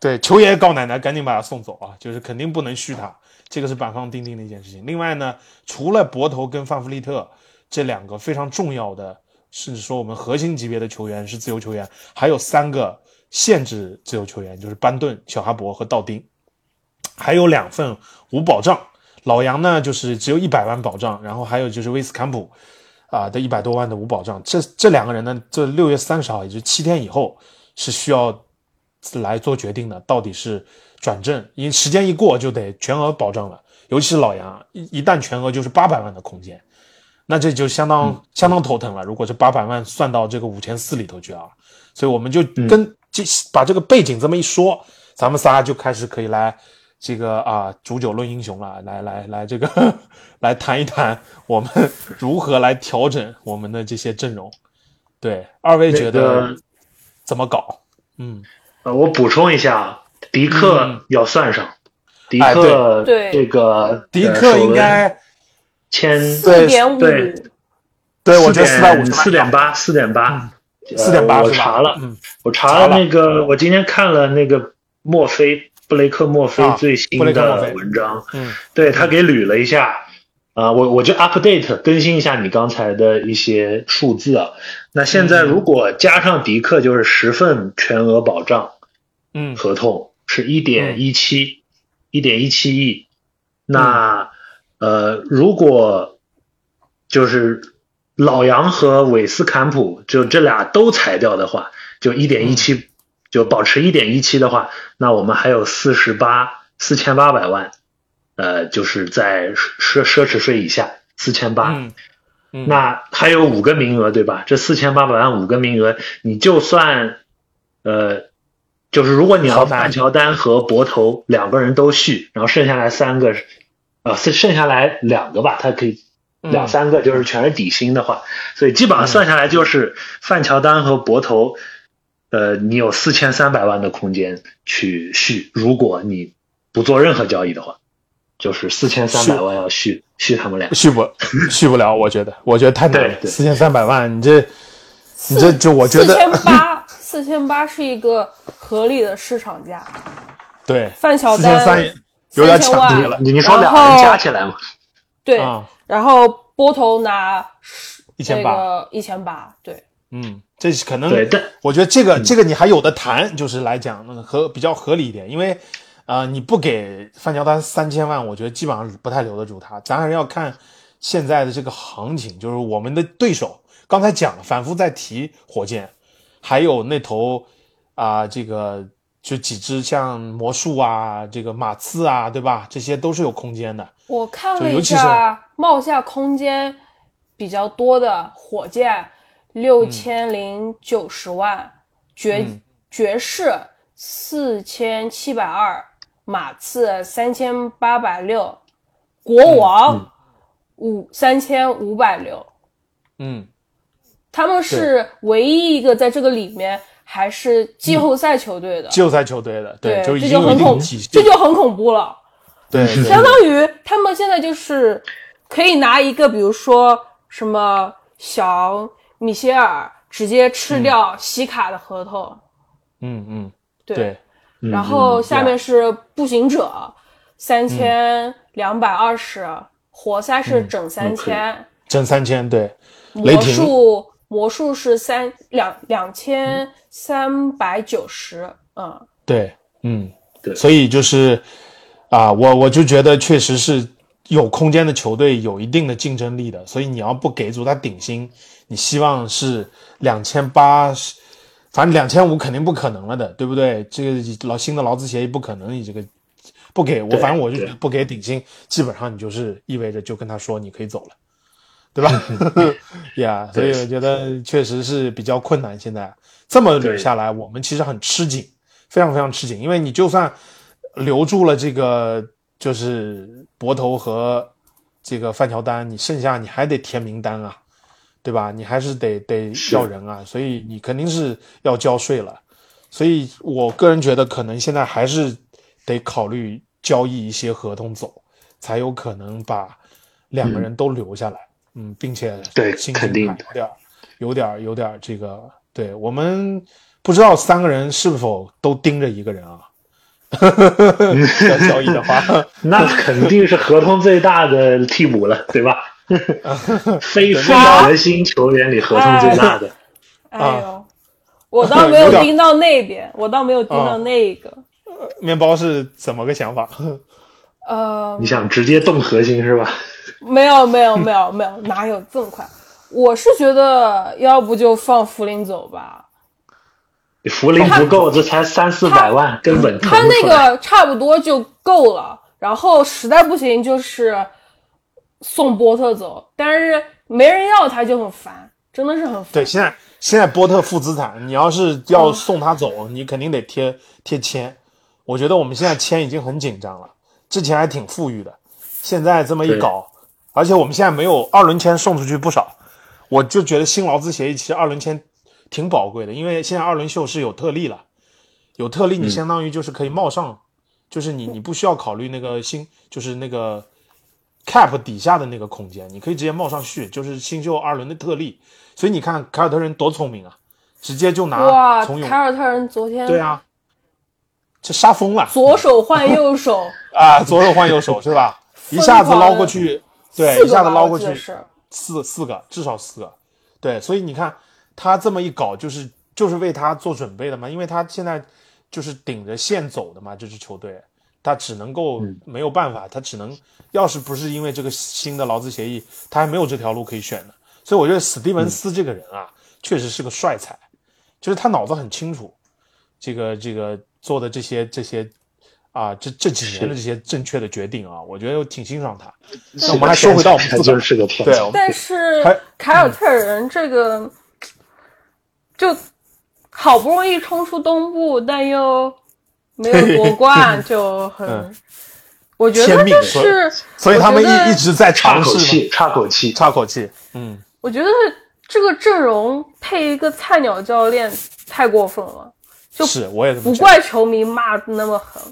对球爷告奶奶，赶紧把他送走啊！就是肯定不能续他，这个是板上钉钉的一件事情。另外呢，除了博头跟范弗利特这两个非常重要的，甚至说我们核心级别的球员是自由球员，还有三个限制自由球员，就是班顿、小哈伯和道丁，还有两份无保障。老杨呢，就是只有一百万保障，然后还有就是威斯坎普啊的一百多万的无保障。这这两个人呢，这六月三十号，也就是七天以后是需要来做决定的，到底是转正，因为时间一过就得全额保障了。尤其是老杨，一一旦全额就是八百万的空间，那这就相当、相当头疼了。如果这八百万算到这个五千四里头去啊，所以我们就跟这、把这个背景这么一说，咱们仨就开始可以来这个啊煮酒论英雄了，来来来这个 来谈一谈我们如何来调整我们的这些阵容。对，二位觉得怎么搞？嗯，呃，我补充一下，啊，迪克要算上，迪哎克对这个迪克应该签对四点五，对对我觉得四百五四点八，四点八，四点八我查了，嗯我查了那个，我今天看了那个墨菲布雷克墨菲啊最新的文章，嗯。对他给捋了一下，啊、我我就 update 更新一下你刚才的一些数字啊。那现在如果加上迪克，就是十份全额保障嗯。合同，是一点一七，一点一七亿。那呃，如果就是老杨和韦斯坎普就这俩都裁掉的话，就一点一七，就保持一点一七的话，那我们还有四十八四千八百万，呃，就是在奢奢侈税以下四千八。嗯嗯，那还有五个名额，对吧？这四千八百万五个名额，你就算，呃，就是如果你要范乔丹和博头两个人都续，然后剩下来三个，呃，剩剩下来两个吧，他可以嗯两三个就是全是底薪的话，所以基本上算下来就是范乔丹和博头，呃，你有四千三百万的空间去续，如果你不做任何交易的话，就是四千三百万要续续他们俩。续不 续不了，我觉得，我觉得太难了四千三百万，你这你这就我觉四千得八，四千八是一个合理的市场价。对，范小丹三有点3000万抢地了，你你说俩然后人加起来嘛？对，啊然后波头拿1800那个一千八，对，嗯，这是可能我觉得这个这个你还有的谈，就是来讲那个合比较合理一点，因为啊、呃你不给范乔丹三千万，我觉得基本上不太留得住他。咱还是要看现在的这个行情，就是我们的对手，刚才讲了，反复在提火箭，还有那头啊、这个就几只像魔术啊，这个马刺啊，对吧？这些都是有空间的。我看了一就尤其是下冒下空间比较多的火箭六千零九十万，爵嗯。爵士四千七百二，马刺三千八百六，国王五三千五百六，嗯，他们是唯一一个在这个里面还是季后赛球队的，季后赛球队的，对，就这就很恐，这就很恐怖了。对对相当于他们现在就是可以拿一个，比如说什么小米歇尔直接吃掉西卡的合同，嗯嗯，对，对，然后下面是步行者嗯三千两百二十，活塞是整三嗯千，整三千，对，雷魔霆术魔术是三两两千三百九十，嗯，对，嗯，对。所以就是啊，我我就觉得确实是有空间的球队有一定的竞争力的，所以你要不给足他顶薪，你希望是两千八，反正两千五肯定不可能了的，对不对？这个劳新的劳资协议不可能，你这个不给我，反正我就觉得不给顶薪，基本上你就是意味着就跟他说你可以走了。对吧？呀所以我觉得确实是比较困难。现在这么捋下来，我们其实很吃紧，非常非常吃紧。因为你就算留住了这个就是博头和这个范乔丹，你剩下你还得填名单啊，对吧？你还是得得要人啊，所以你肯定是要交税了。所以我个人觉得，可能现在还是得考虑交易一些合同走，才有可能把两个人都留下来，嗯，并且对心肯定点有点有点这个，对我们不知道三个人是否都盯着一个人啊？要交易的话，那肯定是合同最大的替补了，对吧？非非核心球员里合同最大的。哎呦，我倒没有盯到那边，我倒没有盯到那个。面包是怎么个想法？呃，你想直接动核心是吧？没有没有没有没有，哪有这么快？我是觉得，要不就放福林走吧。福林不够，这才三四百万，根本他那个差不多就够了。然后实在不行，就是送波特走，但是没人要他就很烦，真的是很烦。对，现在现在波特负资产，你要是要送他走，你肯定得贴贴签。我觉得我们现在签已经很紧张了，之前还挺富裕的，现在这么一搞，而且我们现在没有二轮签送出去不少，我就觉得新劳资协议其实二轮签挺宝贵的，因为现在二轮秀是有特例了，有特例你相当于就是可以冒上，就是你你不需要考虑那个新就是那个 cap 底下的那个空间，你可以直接冒上去，就是新秀二轮的特例，所以你看凯尔特人多聪明啊，直接就拿哇，从凯尔特人昨天对啊。这杀疯了，左手换右手。啊，左手换右手是吧？一下子捞过去，对，一下子捞过去四四个，至少四个，对，所以你看他这么一搞，就是就是为他做准备的嘛，因为他现在就是顶着线走的嘛，这支球队，他只能够没有办法，他只能，要是不是因为这个新的劳资协议，他还没有这条路可以选的，所以我觉得史蒂文斯这个人啊，确实是个帅才，就是他脑子很清楚，这个这个。做的这些这些啊，这这几年的这些正确的决定啊，我觉得我挺欣赏他。那我们还说回到我们自己，是个天对。但是凯尔特人这个就好不容易冲出东部，但又没有夺冠，就很我觉得就是，所以他们一一直在尝试，岔口气，喘口气。嗯，我觉得这个阵容配一个菜鸟教练太过分了。就是，我也不怪球迷骂那么狠。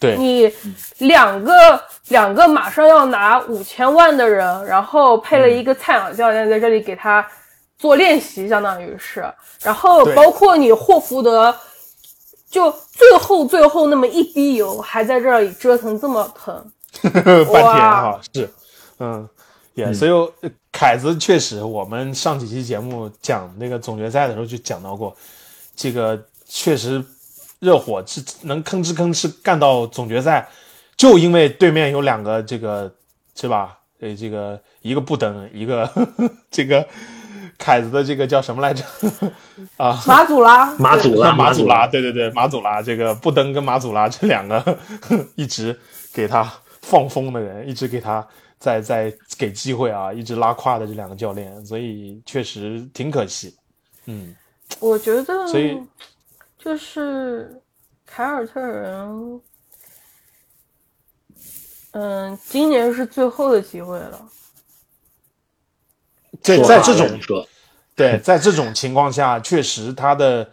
对你两个两个马上要拿五千万的人，然后配了一个菜鸟教练在这里给他做练习，相当于是。然后包括你霍福德，就最后最后那么一滴油，还在这里折腾这么疼，半天哈是，嗯，也所以凯子确实，我们上几期节目讲那个总决赛的时候就讲到过这个。确实，热火是能吭哧吭哧干到总决赛，就因为对面有两个这个是吧？呃，这个一个不等，一个 这个凯子的这个叫什么来着？啊，马祖拉，马祖拉，马祖拉，对对对，马祖拉，这个布登跟马祖拉 这两个 一直给他放风的人，一直给他在在给机会啊，一直拉胯的这两个教练，所以确实挺可惜。嗯，我觉得，所以。就是凯尔特人，嗯，今年是最后的机会了。在在这种对，在这种情况下，确实他的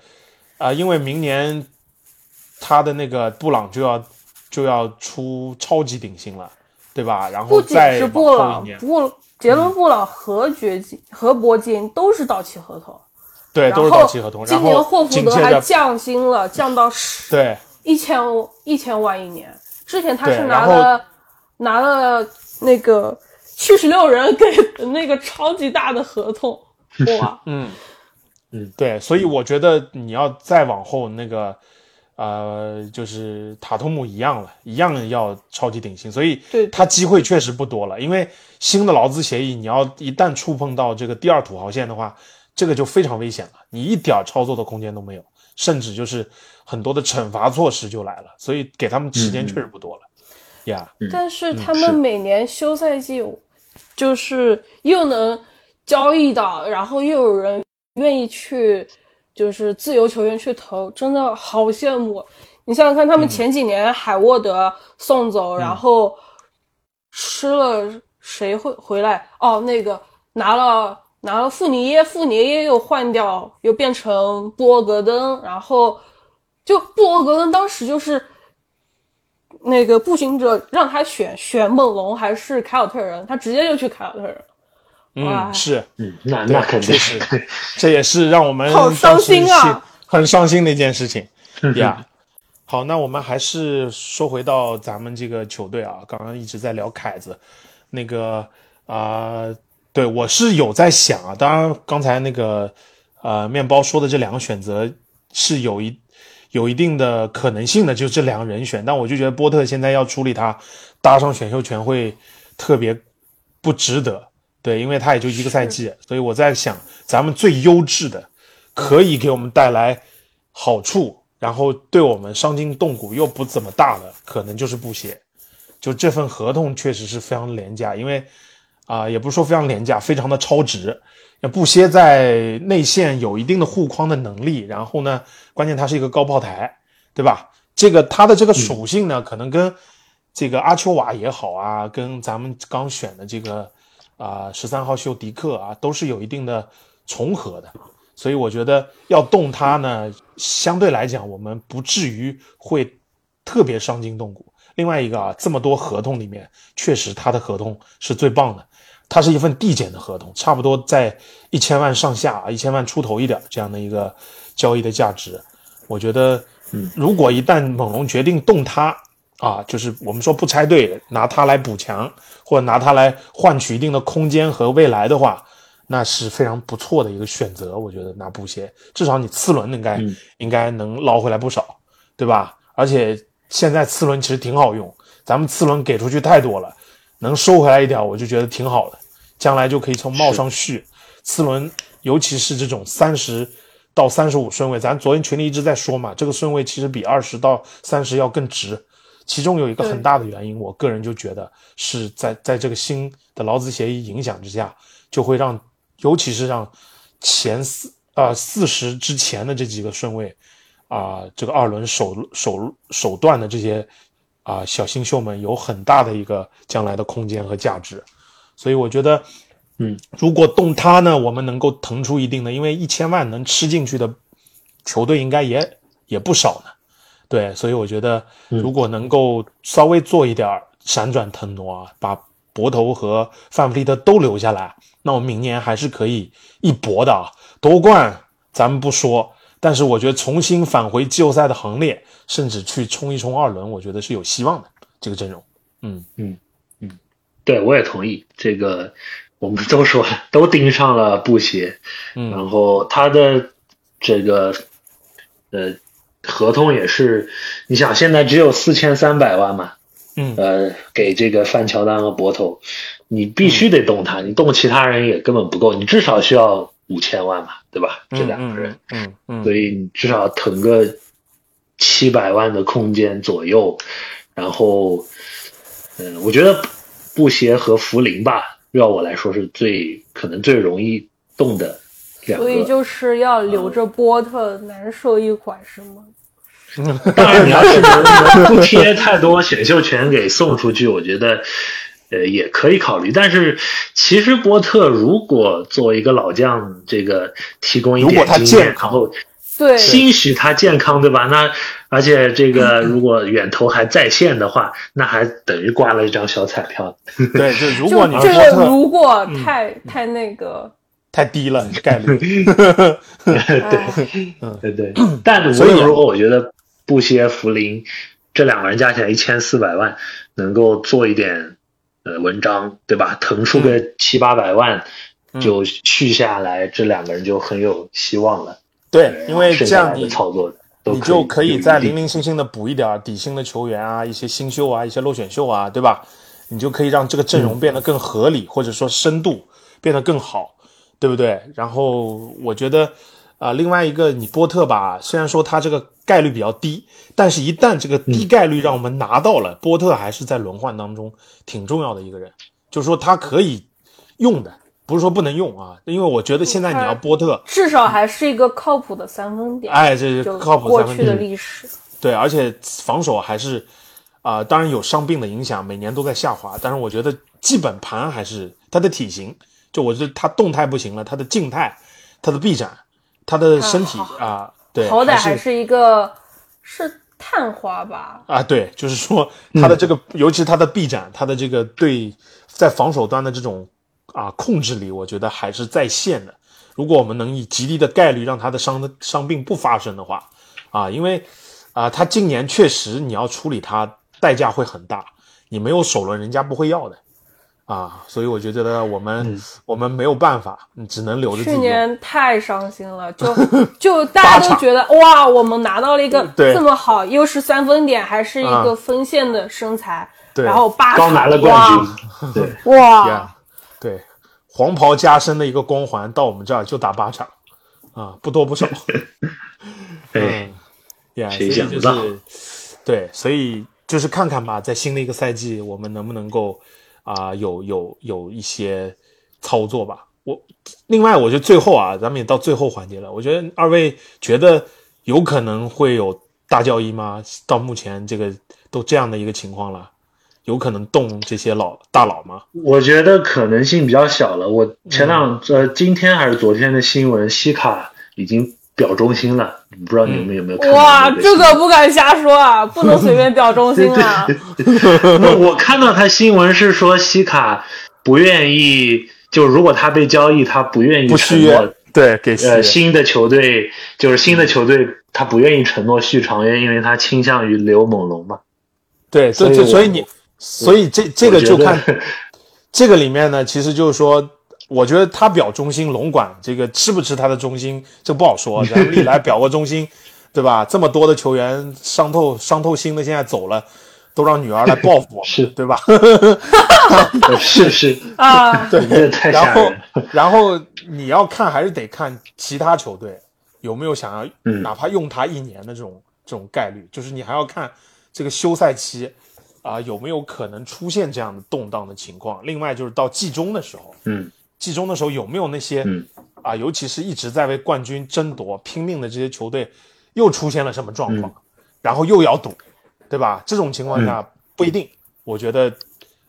啊，因为明年他的那个布朗就要就要出超级顶薪了，对吧？然后再是布朗，布杰伦布朗和掘金和铂金都是到期合同。对，都是到期合同。今年霍福德还降薪了，降到十对一千一千万一年。之前他是拿了拿了那个七十六人给那个超级大的合同，哇，嗯嗯，对，所以我觉得你要再往后那个呃，就是塔图姆一样了，一样要超级顶薪，所以他机会确实不多了。因为新的劳资协议，你要一旦触碰到这个第二土豪线的话。这个就非常危险了，你一点操作的空间都没有，甚至就是很多的惩罚措施就来了，所以给他们时间确实不多了，呀。但是他们每年休赛季，就是又能交易到，然后又有人愿意去，就是自由球员去投，真的好羡慕。你想想看，他们前几年海沃德送走，然后吃了谁会回来？哦，那个拿了。拿了富尼耶，富尼耶又换掉，又变成布格登，然后就布格登当时就是那个步行者让他选选猛龙还是凯尔特人，他直接就去凯尔特人。哇嗯，是，嗯，那那肯定是，这也是让我们好伤心啊很伤心的一件事情呀。好，那我们还是说回到咱们这个球队啊，刚刚一直在聊凯子，那个啊、对我是有在想啊，当然刚才那个呃面包说的这两个选择是有一有一定的可能性的，就这两个人选，但我就觉得波特现在要处理他搭上选秀权会特别不值得，对，因为他也就一个赛季，所以我在想，咱们最优质的，可以给我们带来好处，然后对我们伤筋动骨又不怎么大的，可能就是布鞋。就这份合同确实是非常廉价，因为啊、也不是说非常廉价，非常的超值。那布歇在内线有一定的护框的能力，然后呢，关键他是一个高炮台，对吧？这个他的这个属性呢，可能跟这个阿丘瓦也好啊，跟咱们刚选的这个啊十三号秀迪克啊，都是有一定的重合的。所以我觉得要动他呢，相对来讲我们不至于会特别伤筋动骨。另外一个啊，这么多合同里面，确实他的合同是最棒的，它是一份递减的合同，差不多在一千万上下啊，一千万出头一点这样的一个交易的价值。我觉得，嗯，如果一旦猛龙决定动他啊，就是我们说不拆队，拿他来补强，或者拿他来换取一定的空间和未来的话，那是非常不错的一个选择。我觉得拿布鞋，至少你次轮应该、应该能捞回来不少，对吧？而且现在次轮其实挺好用，咱们次轮给出去太多了，能收回来一点，我就觉得挺好的。将来就可以从帽上续次轮，尤其是这种三十到三十五顺位，咱昨天群里一直在说嘛，这个顺位其实比二十到三十要更值。其中有一个很大的原因，我个人就觉得是在在这个新的劳资协议影响之下，就会让，尤其是让前四啊四十之前的这几个顺位啊、这个二轮首首首段的这些啊、小新秀们有很大的一个将来的空间和价值，所以我觉得，嗯，如果动他呢，我们能够腾出一定的，因为一千万能吃进去的球队应该也也不少呢。对，所以我觉得如果能够稍微做一点儿闪转腾挪啊，把博头和范弗利特都留下来，那我们明年还是可以一搏的啊。夺冠咱们不说，但是我觉得重新返回季后赛的行列，甚至去冲一冲二轮，我觉得是有希望的。这个阵容，嗯。嗯嗯对，我也同意。这个。我们都说了，都盯上了布鞋，嗯。然后他的这个呃合同也是，你想现在只有四千三百万嘛，嗯。呃，给这个范乔丹和博头，你必须得动他，你动其他人也根本不够，你至少需要五千万嘛，对吧？这两个人，嗯嗯嗯，所以你至少腾个七百万的空间左右，然后，嗯，我觉得布鞋和福林吧，要我来说是最可能最容易动的两个所以。就是要留着波特难受一款，是吗？当然，你要是能能不贴太多选秀权给送出去，我觉得。呃，也可以考虑，但是其实波特如果作为一个老将，这个提供一点经验，然后对，兴许他健康，对吧？那而且这个 如果远投还在线的话，那还等于刮了一张小彩票。对，就如果你这个如果太太那个，太低了概率，对对对，但无所以论如何，我觉得布歇、福林这两个人加起来一千四百万，能够做一点呃文章，对吧？腾出个七八百万就续下来，这两个人就很有希望了。对，因为这样你操作的你就可以在有余地零零星星的补一点儿底薪的球员啊，一些新秀啊，一些落选秀啊，对吧？你就可以让这个阵容变得更合理，或者说深度变得更好，对不对？然后我觉得，啊、另外一个你波特吧，虽然说他这个概率比较低，但是一旦这个低概率让我们拿到了，波特还是在轮换当中挺重要的一个人，就是说他可以用的，不是说不能用啊，因为我觉得现在你要波特，至少还是一个靠谱的三分点。哎，这是靠谱过去的三分点。历史，对，而且防守还是啊、当然有伤病的影响，每年都在下滑。但是我觉得基本盘还是他的体型，就我觉得他动态不行了，他的静态、他的臂展、他的身体啊、对，好歹还还是一个是探花吧。啊，对，就是说他的这个，尤其他的臂展，他的这个对在防守端的这种啊控制力，我觉得还是在线的。如果我们能以极低的概率让他的伤的伤病不发生的话，啊，因为啊，他今年确实你要处理他，代价会很大。你没有首轮，人家不会要的。啊，所以我觉得我们、我们没有办法，只能留着去。年太伤心了，就 就大家都觉得哇，我们拿到了一个这么好，又是三分点，还是一个啊锋线的身材，对然后八刚拿了冠军，对，军，哇，呀对，黄袍加身的一个光环到我们这儿就打八场，啊，不多不少。对，呀，谁所以就想不到是对，所以就是看看吧，在新的一个赛季，我们能不能够啊、有有有一些操作吧。我另外，我觉得最后啊，咱们也到最后环节了，我觉得二位觉得有可能会有大交易吗？到目前这个都这样的一个情况了，有可能动这些老大佬吗？我觉得可能性比较小了。我前两、呃今天还是昨天的新闻，西卡已经表忠心了，不知道你们有没有看到哇，这个不敢瞎说啊，不能随便表忠心啊。那我看到他新闻是说西卡不愿意，就如果他被交易，他不愿意续承诺约，对，给呃。新的球队，就是新的球队，他不愿意承诺续长约，因为他倾向于留猛龙嘛。对，所以所以你，所以这这个就看这个里面呢，其实就是说，我觉得他表忠心，龙管这个吃不吃他的忠心，这不好说。咱们历来表过忠心，对吧？这么多的球员伤透伤透心的，现在走了，都让女儿来报复我们，是对吧？是是，啊，对，然后吓人了。然后你要看还是得看其他球队有没有想要，嗯哪怕用他一年的这种这种概率，就是你还要看这个休赛期啊、有没有可能出现这样的动荡的情况。另外就是到季中的时候，嗯季中的时候有没有那些嗯啊、尤其是一直在为冠军争夺拼命的这些球队，又出现了什么状况，然后又要赌，对吧？这种情况下、不一定。我觉得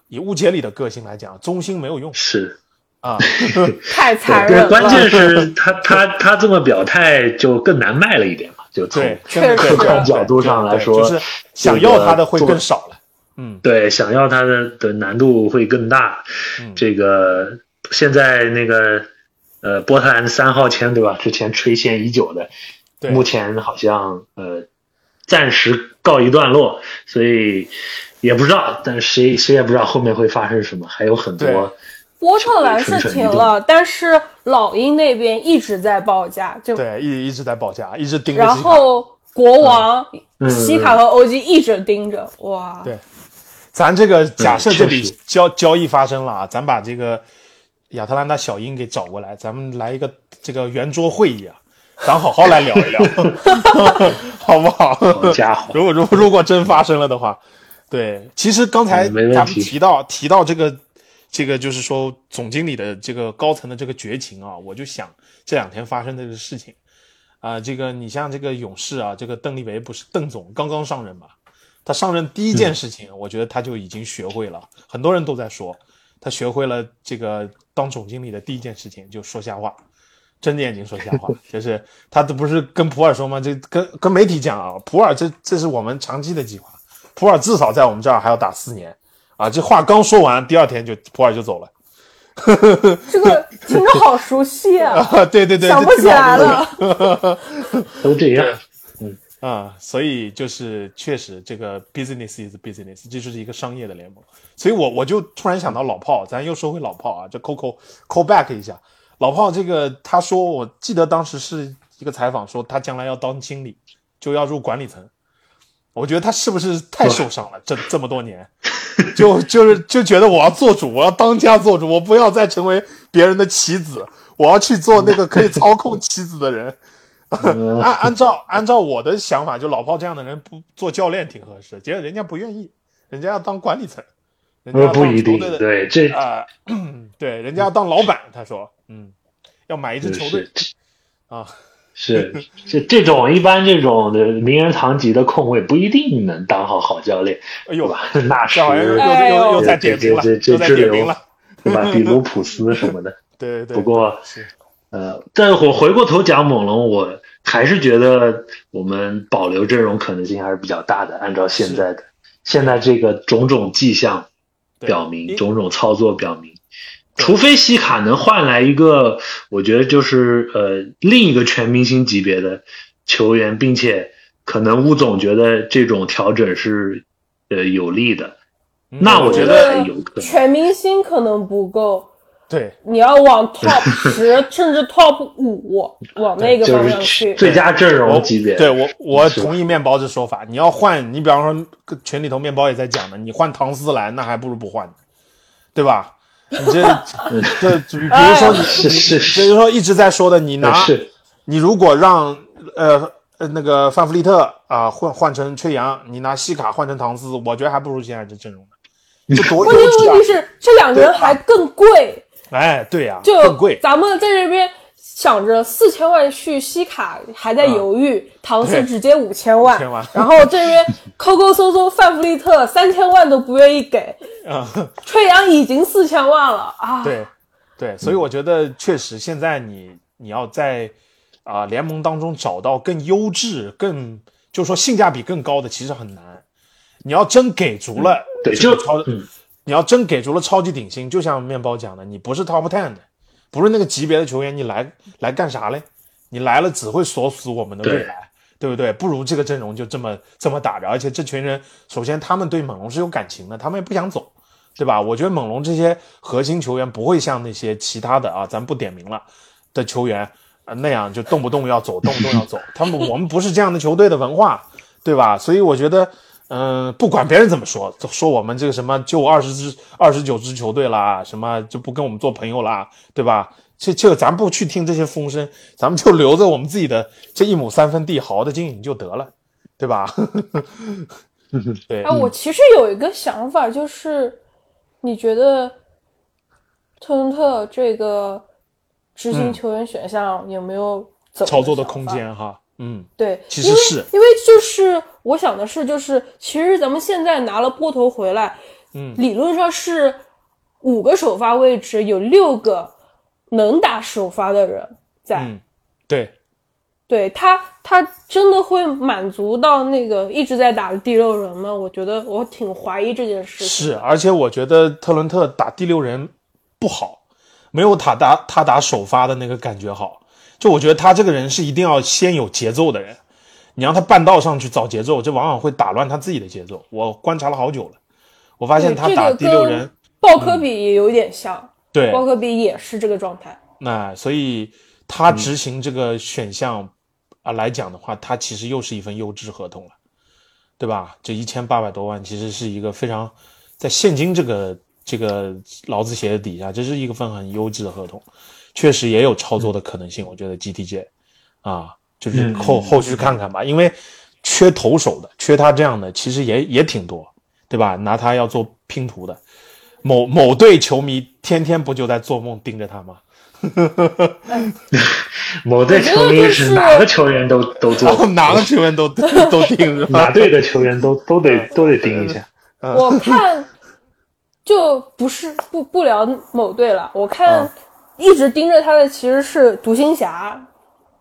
以乌杰里的个性来讲，中心没有用是，啊。太残对，忍了。关键是 他他他这么表态就更难卖了一点嘛，就从客观角度上来说，就是想要他的会更少了。嗯对，想要他的的难度会更大。嗯这个现在那个呃，波特兰三号签对吧？之前垂涎已久的，对。目前好像呃暂时告一段落，所以也不知道，但是谁谁也不知道后面会发生什么，还有很多波特兰是停了，但是老鹰那边一直在报价，就对，一一直在报价，一直盯着然。后国王、嗯。西卡和欧 G 一直盯着，哇，对。咱这个假设这笔嗯确实。交交易发生了啊，咱把这个亚特兰大小鹰给找过来，咱们来一个这个圆桌会议啊，咱好好来聊一聊，好不好？好家伙，如果如果如果真发生了的话，对，其实刚才咱们提到提到这个这个就是说总经理的这个高层的这个绝情啊，我就想这两天发生的这个事情。啊、这个你像这个勇士啊，这个邓立维不是邓总刚刚上任嘛，他上任第一件事情，我觉得他就已经学会了，很多人都在说他学会了这个当总经理的第一件事情就说瞎话。睁着眼睛说瞎话，就是他这不是跟普洱说吗？这跟跟媒体讲啊，普洱这这是我们长期的计划，普洱至少在我们这儿还要打四年啊！这话刚说完，第二天就普洱就走了。这个听着好熟悉啊，啊，对对对，想不起来了了。都这样。啊，所以就是确实这个 business is business，这就是一个商业的联盟。所以我我就突然想到老炮，咱又说回老炮啊，就 Coco call back 一下，老炮这个他说，我记得当时是一个采访说他将来要当经理，就要入管理层。我觉得他是不是太受伤了？这这么多年，就就是就觉得我要做主，我要当家做主，我不要再成为别人的棋子，我要去做那个可以操控棋子的人。按按照按照我的想法，就老炮这样的人不做教练挺合适，结果人家不愿意，人家要当管理层，不一定，对，这啊、对，人家要当老板，他说，嗯，要买一支球队是啊，是是这种一般这种的名人堂级的控卫不一定能当好好教练，哎呦，纳什这好像又又又又在点名了，这这又在点名了，对吧？比卢普斯什么的。对对对。不过是呃，但我回过头讲猛龙，我还是觉得我们保留阵容可能性还是比较大的。按照现在的现在这个种种迹象表明，种种操作表明，除非西卡能换来一个，我觉得就是呃另一个全明星级别的球员，并且可能吴总觉得这种调整是呃有利的，那我觉得有可能。全明星可能不够。对，你要往 top 十甚至 top 五往那个方向去，最佳阵容级别。对我，我同意面包这说法。你要换，你比方说群里头面包也在讲的，你换唐斯来，那还不如不换，对吧？你这 这，比如说你，比如说一直在说的，你拿，你如果让呃呃那个范弗利特啊换换成崔杨，你拿西卡换成唐斯，我觉得还不如现在这阵容呢。这多关键问题是这两个人还更贵。哎，对呀，就更贵。咱们在这边想着四千万续西卡，还在犹豫，唐斯直接五千万，然后这边抠抠搜搜范弗利特三千万都不愿意给，啊，吹杨已经四千万了啊。对，对，所以我觉得确实现在你你要在啊联盟当中找到更优质、更就是说性价比更高的，其实很难。你要真给足了，对，就超。你要真给足了超级顶薪，就像面包讲的，你不是 top ten 的，不是那个级别的球员，你来来干啥嘞？你来了只会锁死我们的未来，对不对？不如这个阵容就这么这么打着，而且这群人首先他们对猛龙是有感情的，他们也不想走，对吧？我觉得猛龙这些核心球员不会像那些其他的啊，咱不点名了的球员啊那样就动不动要走，动不动要走。他们我们不是这样的球队的文化，对吧？所以我觉得。嗯，不管别人怎么说，说我们这个什么就二十支、二十九支球队啦，什么就不跟我们做朋友啦，对吧？这这个咱不去听这些风声，咱们就留着我们自己的这一亩三分地好好的经营就得了，对吧？对。啊，我其实有一个想法，就是你觉得特伦特这个执行球员选项有没有操作的空间？哈。嗯，对，其实是因为就是我想的是，就是其实咱们现在拿了波头回来，嗯，理论上是五个首发位置，有六个能打首发的人在。嗯，对，对他，他真的会满足到那个一直在打的第六人吗？我觉得我挺怀疑这件事。是，而且我觉得特伦特打第六人不好，没有他打他打首发的那个感觉好。就我觉得他这个人是一定要先有节奏的人，你让他半道上去找节奏，这往往会打乱他自己的节奏。我观察了好久了，我发现他打第六人，鲍科比也有点像，对，鲍科比也是这个状态。那所以他执行这个选项啊来讲的话，他其实又是一份优质合同了，对吧？这一千八百多万其实是一个非常在现金这个这个劳资协议底下，这是一个份很优质的合同。确实也有操作的可能性，我觉得 GTJ，啊，就是后后续看看吧，因为缺投手的，缺他这样的，其实也也挺多，对吧？拿他要做拼图的，某某队球迷天天不就在做梦盯着他吗？某队球迷是哪个球员都都做，哪个球员都 都盯着，哪队的球员都都得都得盯一下。我看就不是不不聊某队了，我看。一直盯着他的其实是独行侠，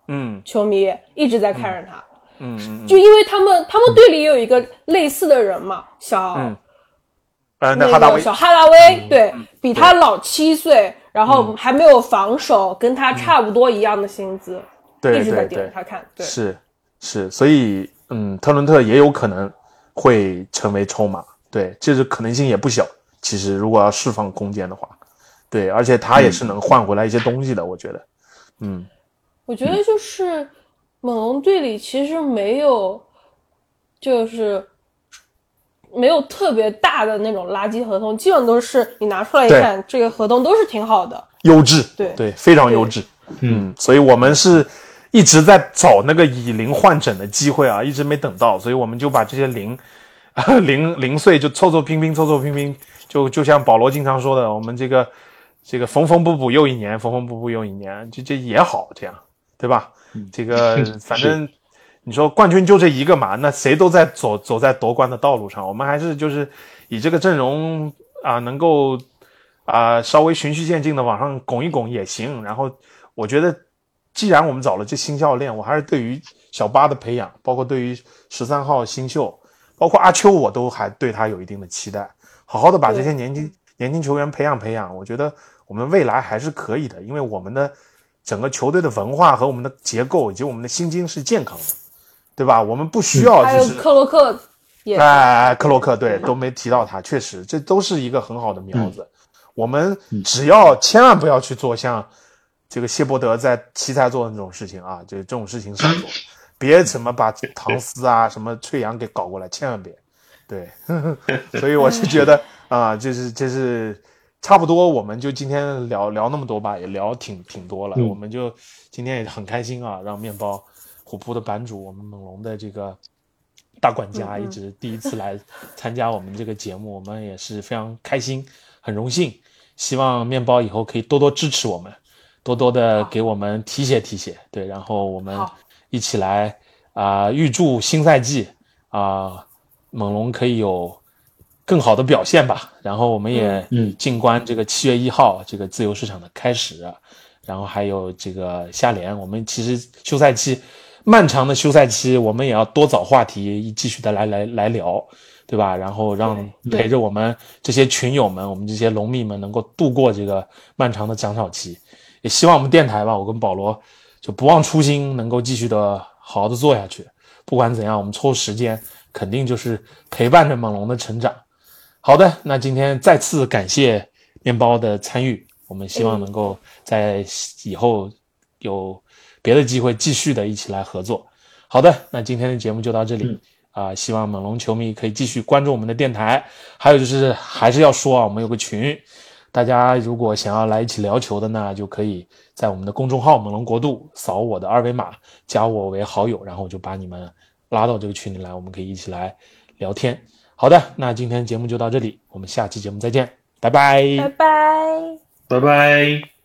嗯，球迷一直在看着他，嗯，就因为他们他们队里也有一个类似的人嘛，小，呃，那个小哈达威，对比他老七岁，然后还没有防守，跟他差不多一样的薪资，对，一直在盯着他看，对，是是，所以嗯，特伦特也有可能会成为筹码，对，这个可能性也不小。其实如果要释放空间的话。对，而且他也是能换回来一些东西的，我觉得，嗯，我觉得就是猛龙队里其实没有，就是没有特别大的那种垃圾合同，基本都是你拿出来一看，这个合同都是挺好的，优质，对对，非常优质，嗯，所以我们是一直在找那个以零换整的机会啊，一直没等到，所以我们就把这些零 零零碎就凑凑拼拼，凑凑拼拼，就就像保罗经常说的，我们这个。这个缝缝补补又一年，缝缝补补又一年，这这也好，这样，对吧？这个 反正你说冠军就这一个嘛，那谁都在走走在夺冠的道路上，我们还是就是以这个阵容啊，能够啊稍微循序渐进的往上拱一拱也行。然后我觉得既然我们找了这新教练，我还是对于小八的培养，包括对于十三号新秀，包括阿秋，我都还对他有一定的期待。好好的把这些年轻年轻球员培养培养，我觉得我们未来还是可以的，因为我们的整个球队的文化和我们的结构以及我们的心经是健康的，对吧？我们不需要还有就是克洛克也哎，克洛克对都没提到他，确实这都是一个很好的苗子。我们只要千万不要去做像这个谢伯德在奇才做的那种事情啊，就这种事情少做，别什么把唐斯啊、什么翠阳给搞过来，千万别。对，所以我是觉得啊，就是就是差不多，我们就今天聊聊那么多吧，也聊挺挺多了。我们就今天也很开心啊，让面包虎扑的版主，我们猛龙的这个大管家，一直第一次来参加我们这个节目，我们也是非常开心，很荣幸。希望面包以后可以多多支持我们，多多的给我们提携提携。对，然后我们一起来啊、预祝新赛季啊、猛龙可以有更好的表现吧。然后我们也嗯静观这个七月一号这个自由市场的开始，然后还有这个下联，我们其实休赛期漫长的休赛期，我们也要多找话题继续的来来来聊，对吧？然后让陪着我们这些群友们，我们这些龙迷们能够度过这个漫长的奖草期。也希望我们电台吧，我跟保罗就不忘初心，能够继续的好好的做下去。不管怎样，我们抽时间肯定就是陪伴着猛龙的成长。好的，那今天再次感谢面包的参与，我们希望能够在以后有别的机会继续的一起来合作。好的，那今天的节目就到这里啊、希望猛龙球迷可以继续关注我们的电台。还有就是还是要说啊，我们有个群，大家如果想要来一起聊球的呢，就可以在我们的公众号“猛龙国度”扫我的二维码，加我为好友，然后我就把你们拉到这个群里来，我们可以一起来聊天。好的，那今天节目就到这里，我们下期节目再见，拜拜拜拜。拜拜。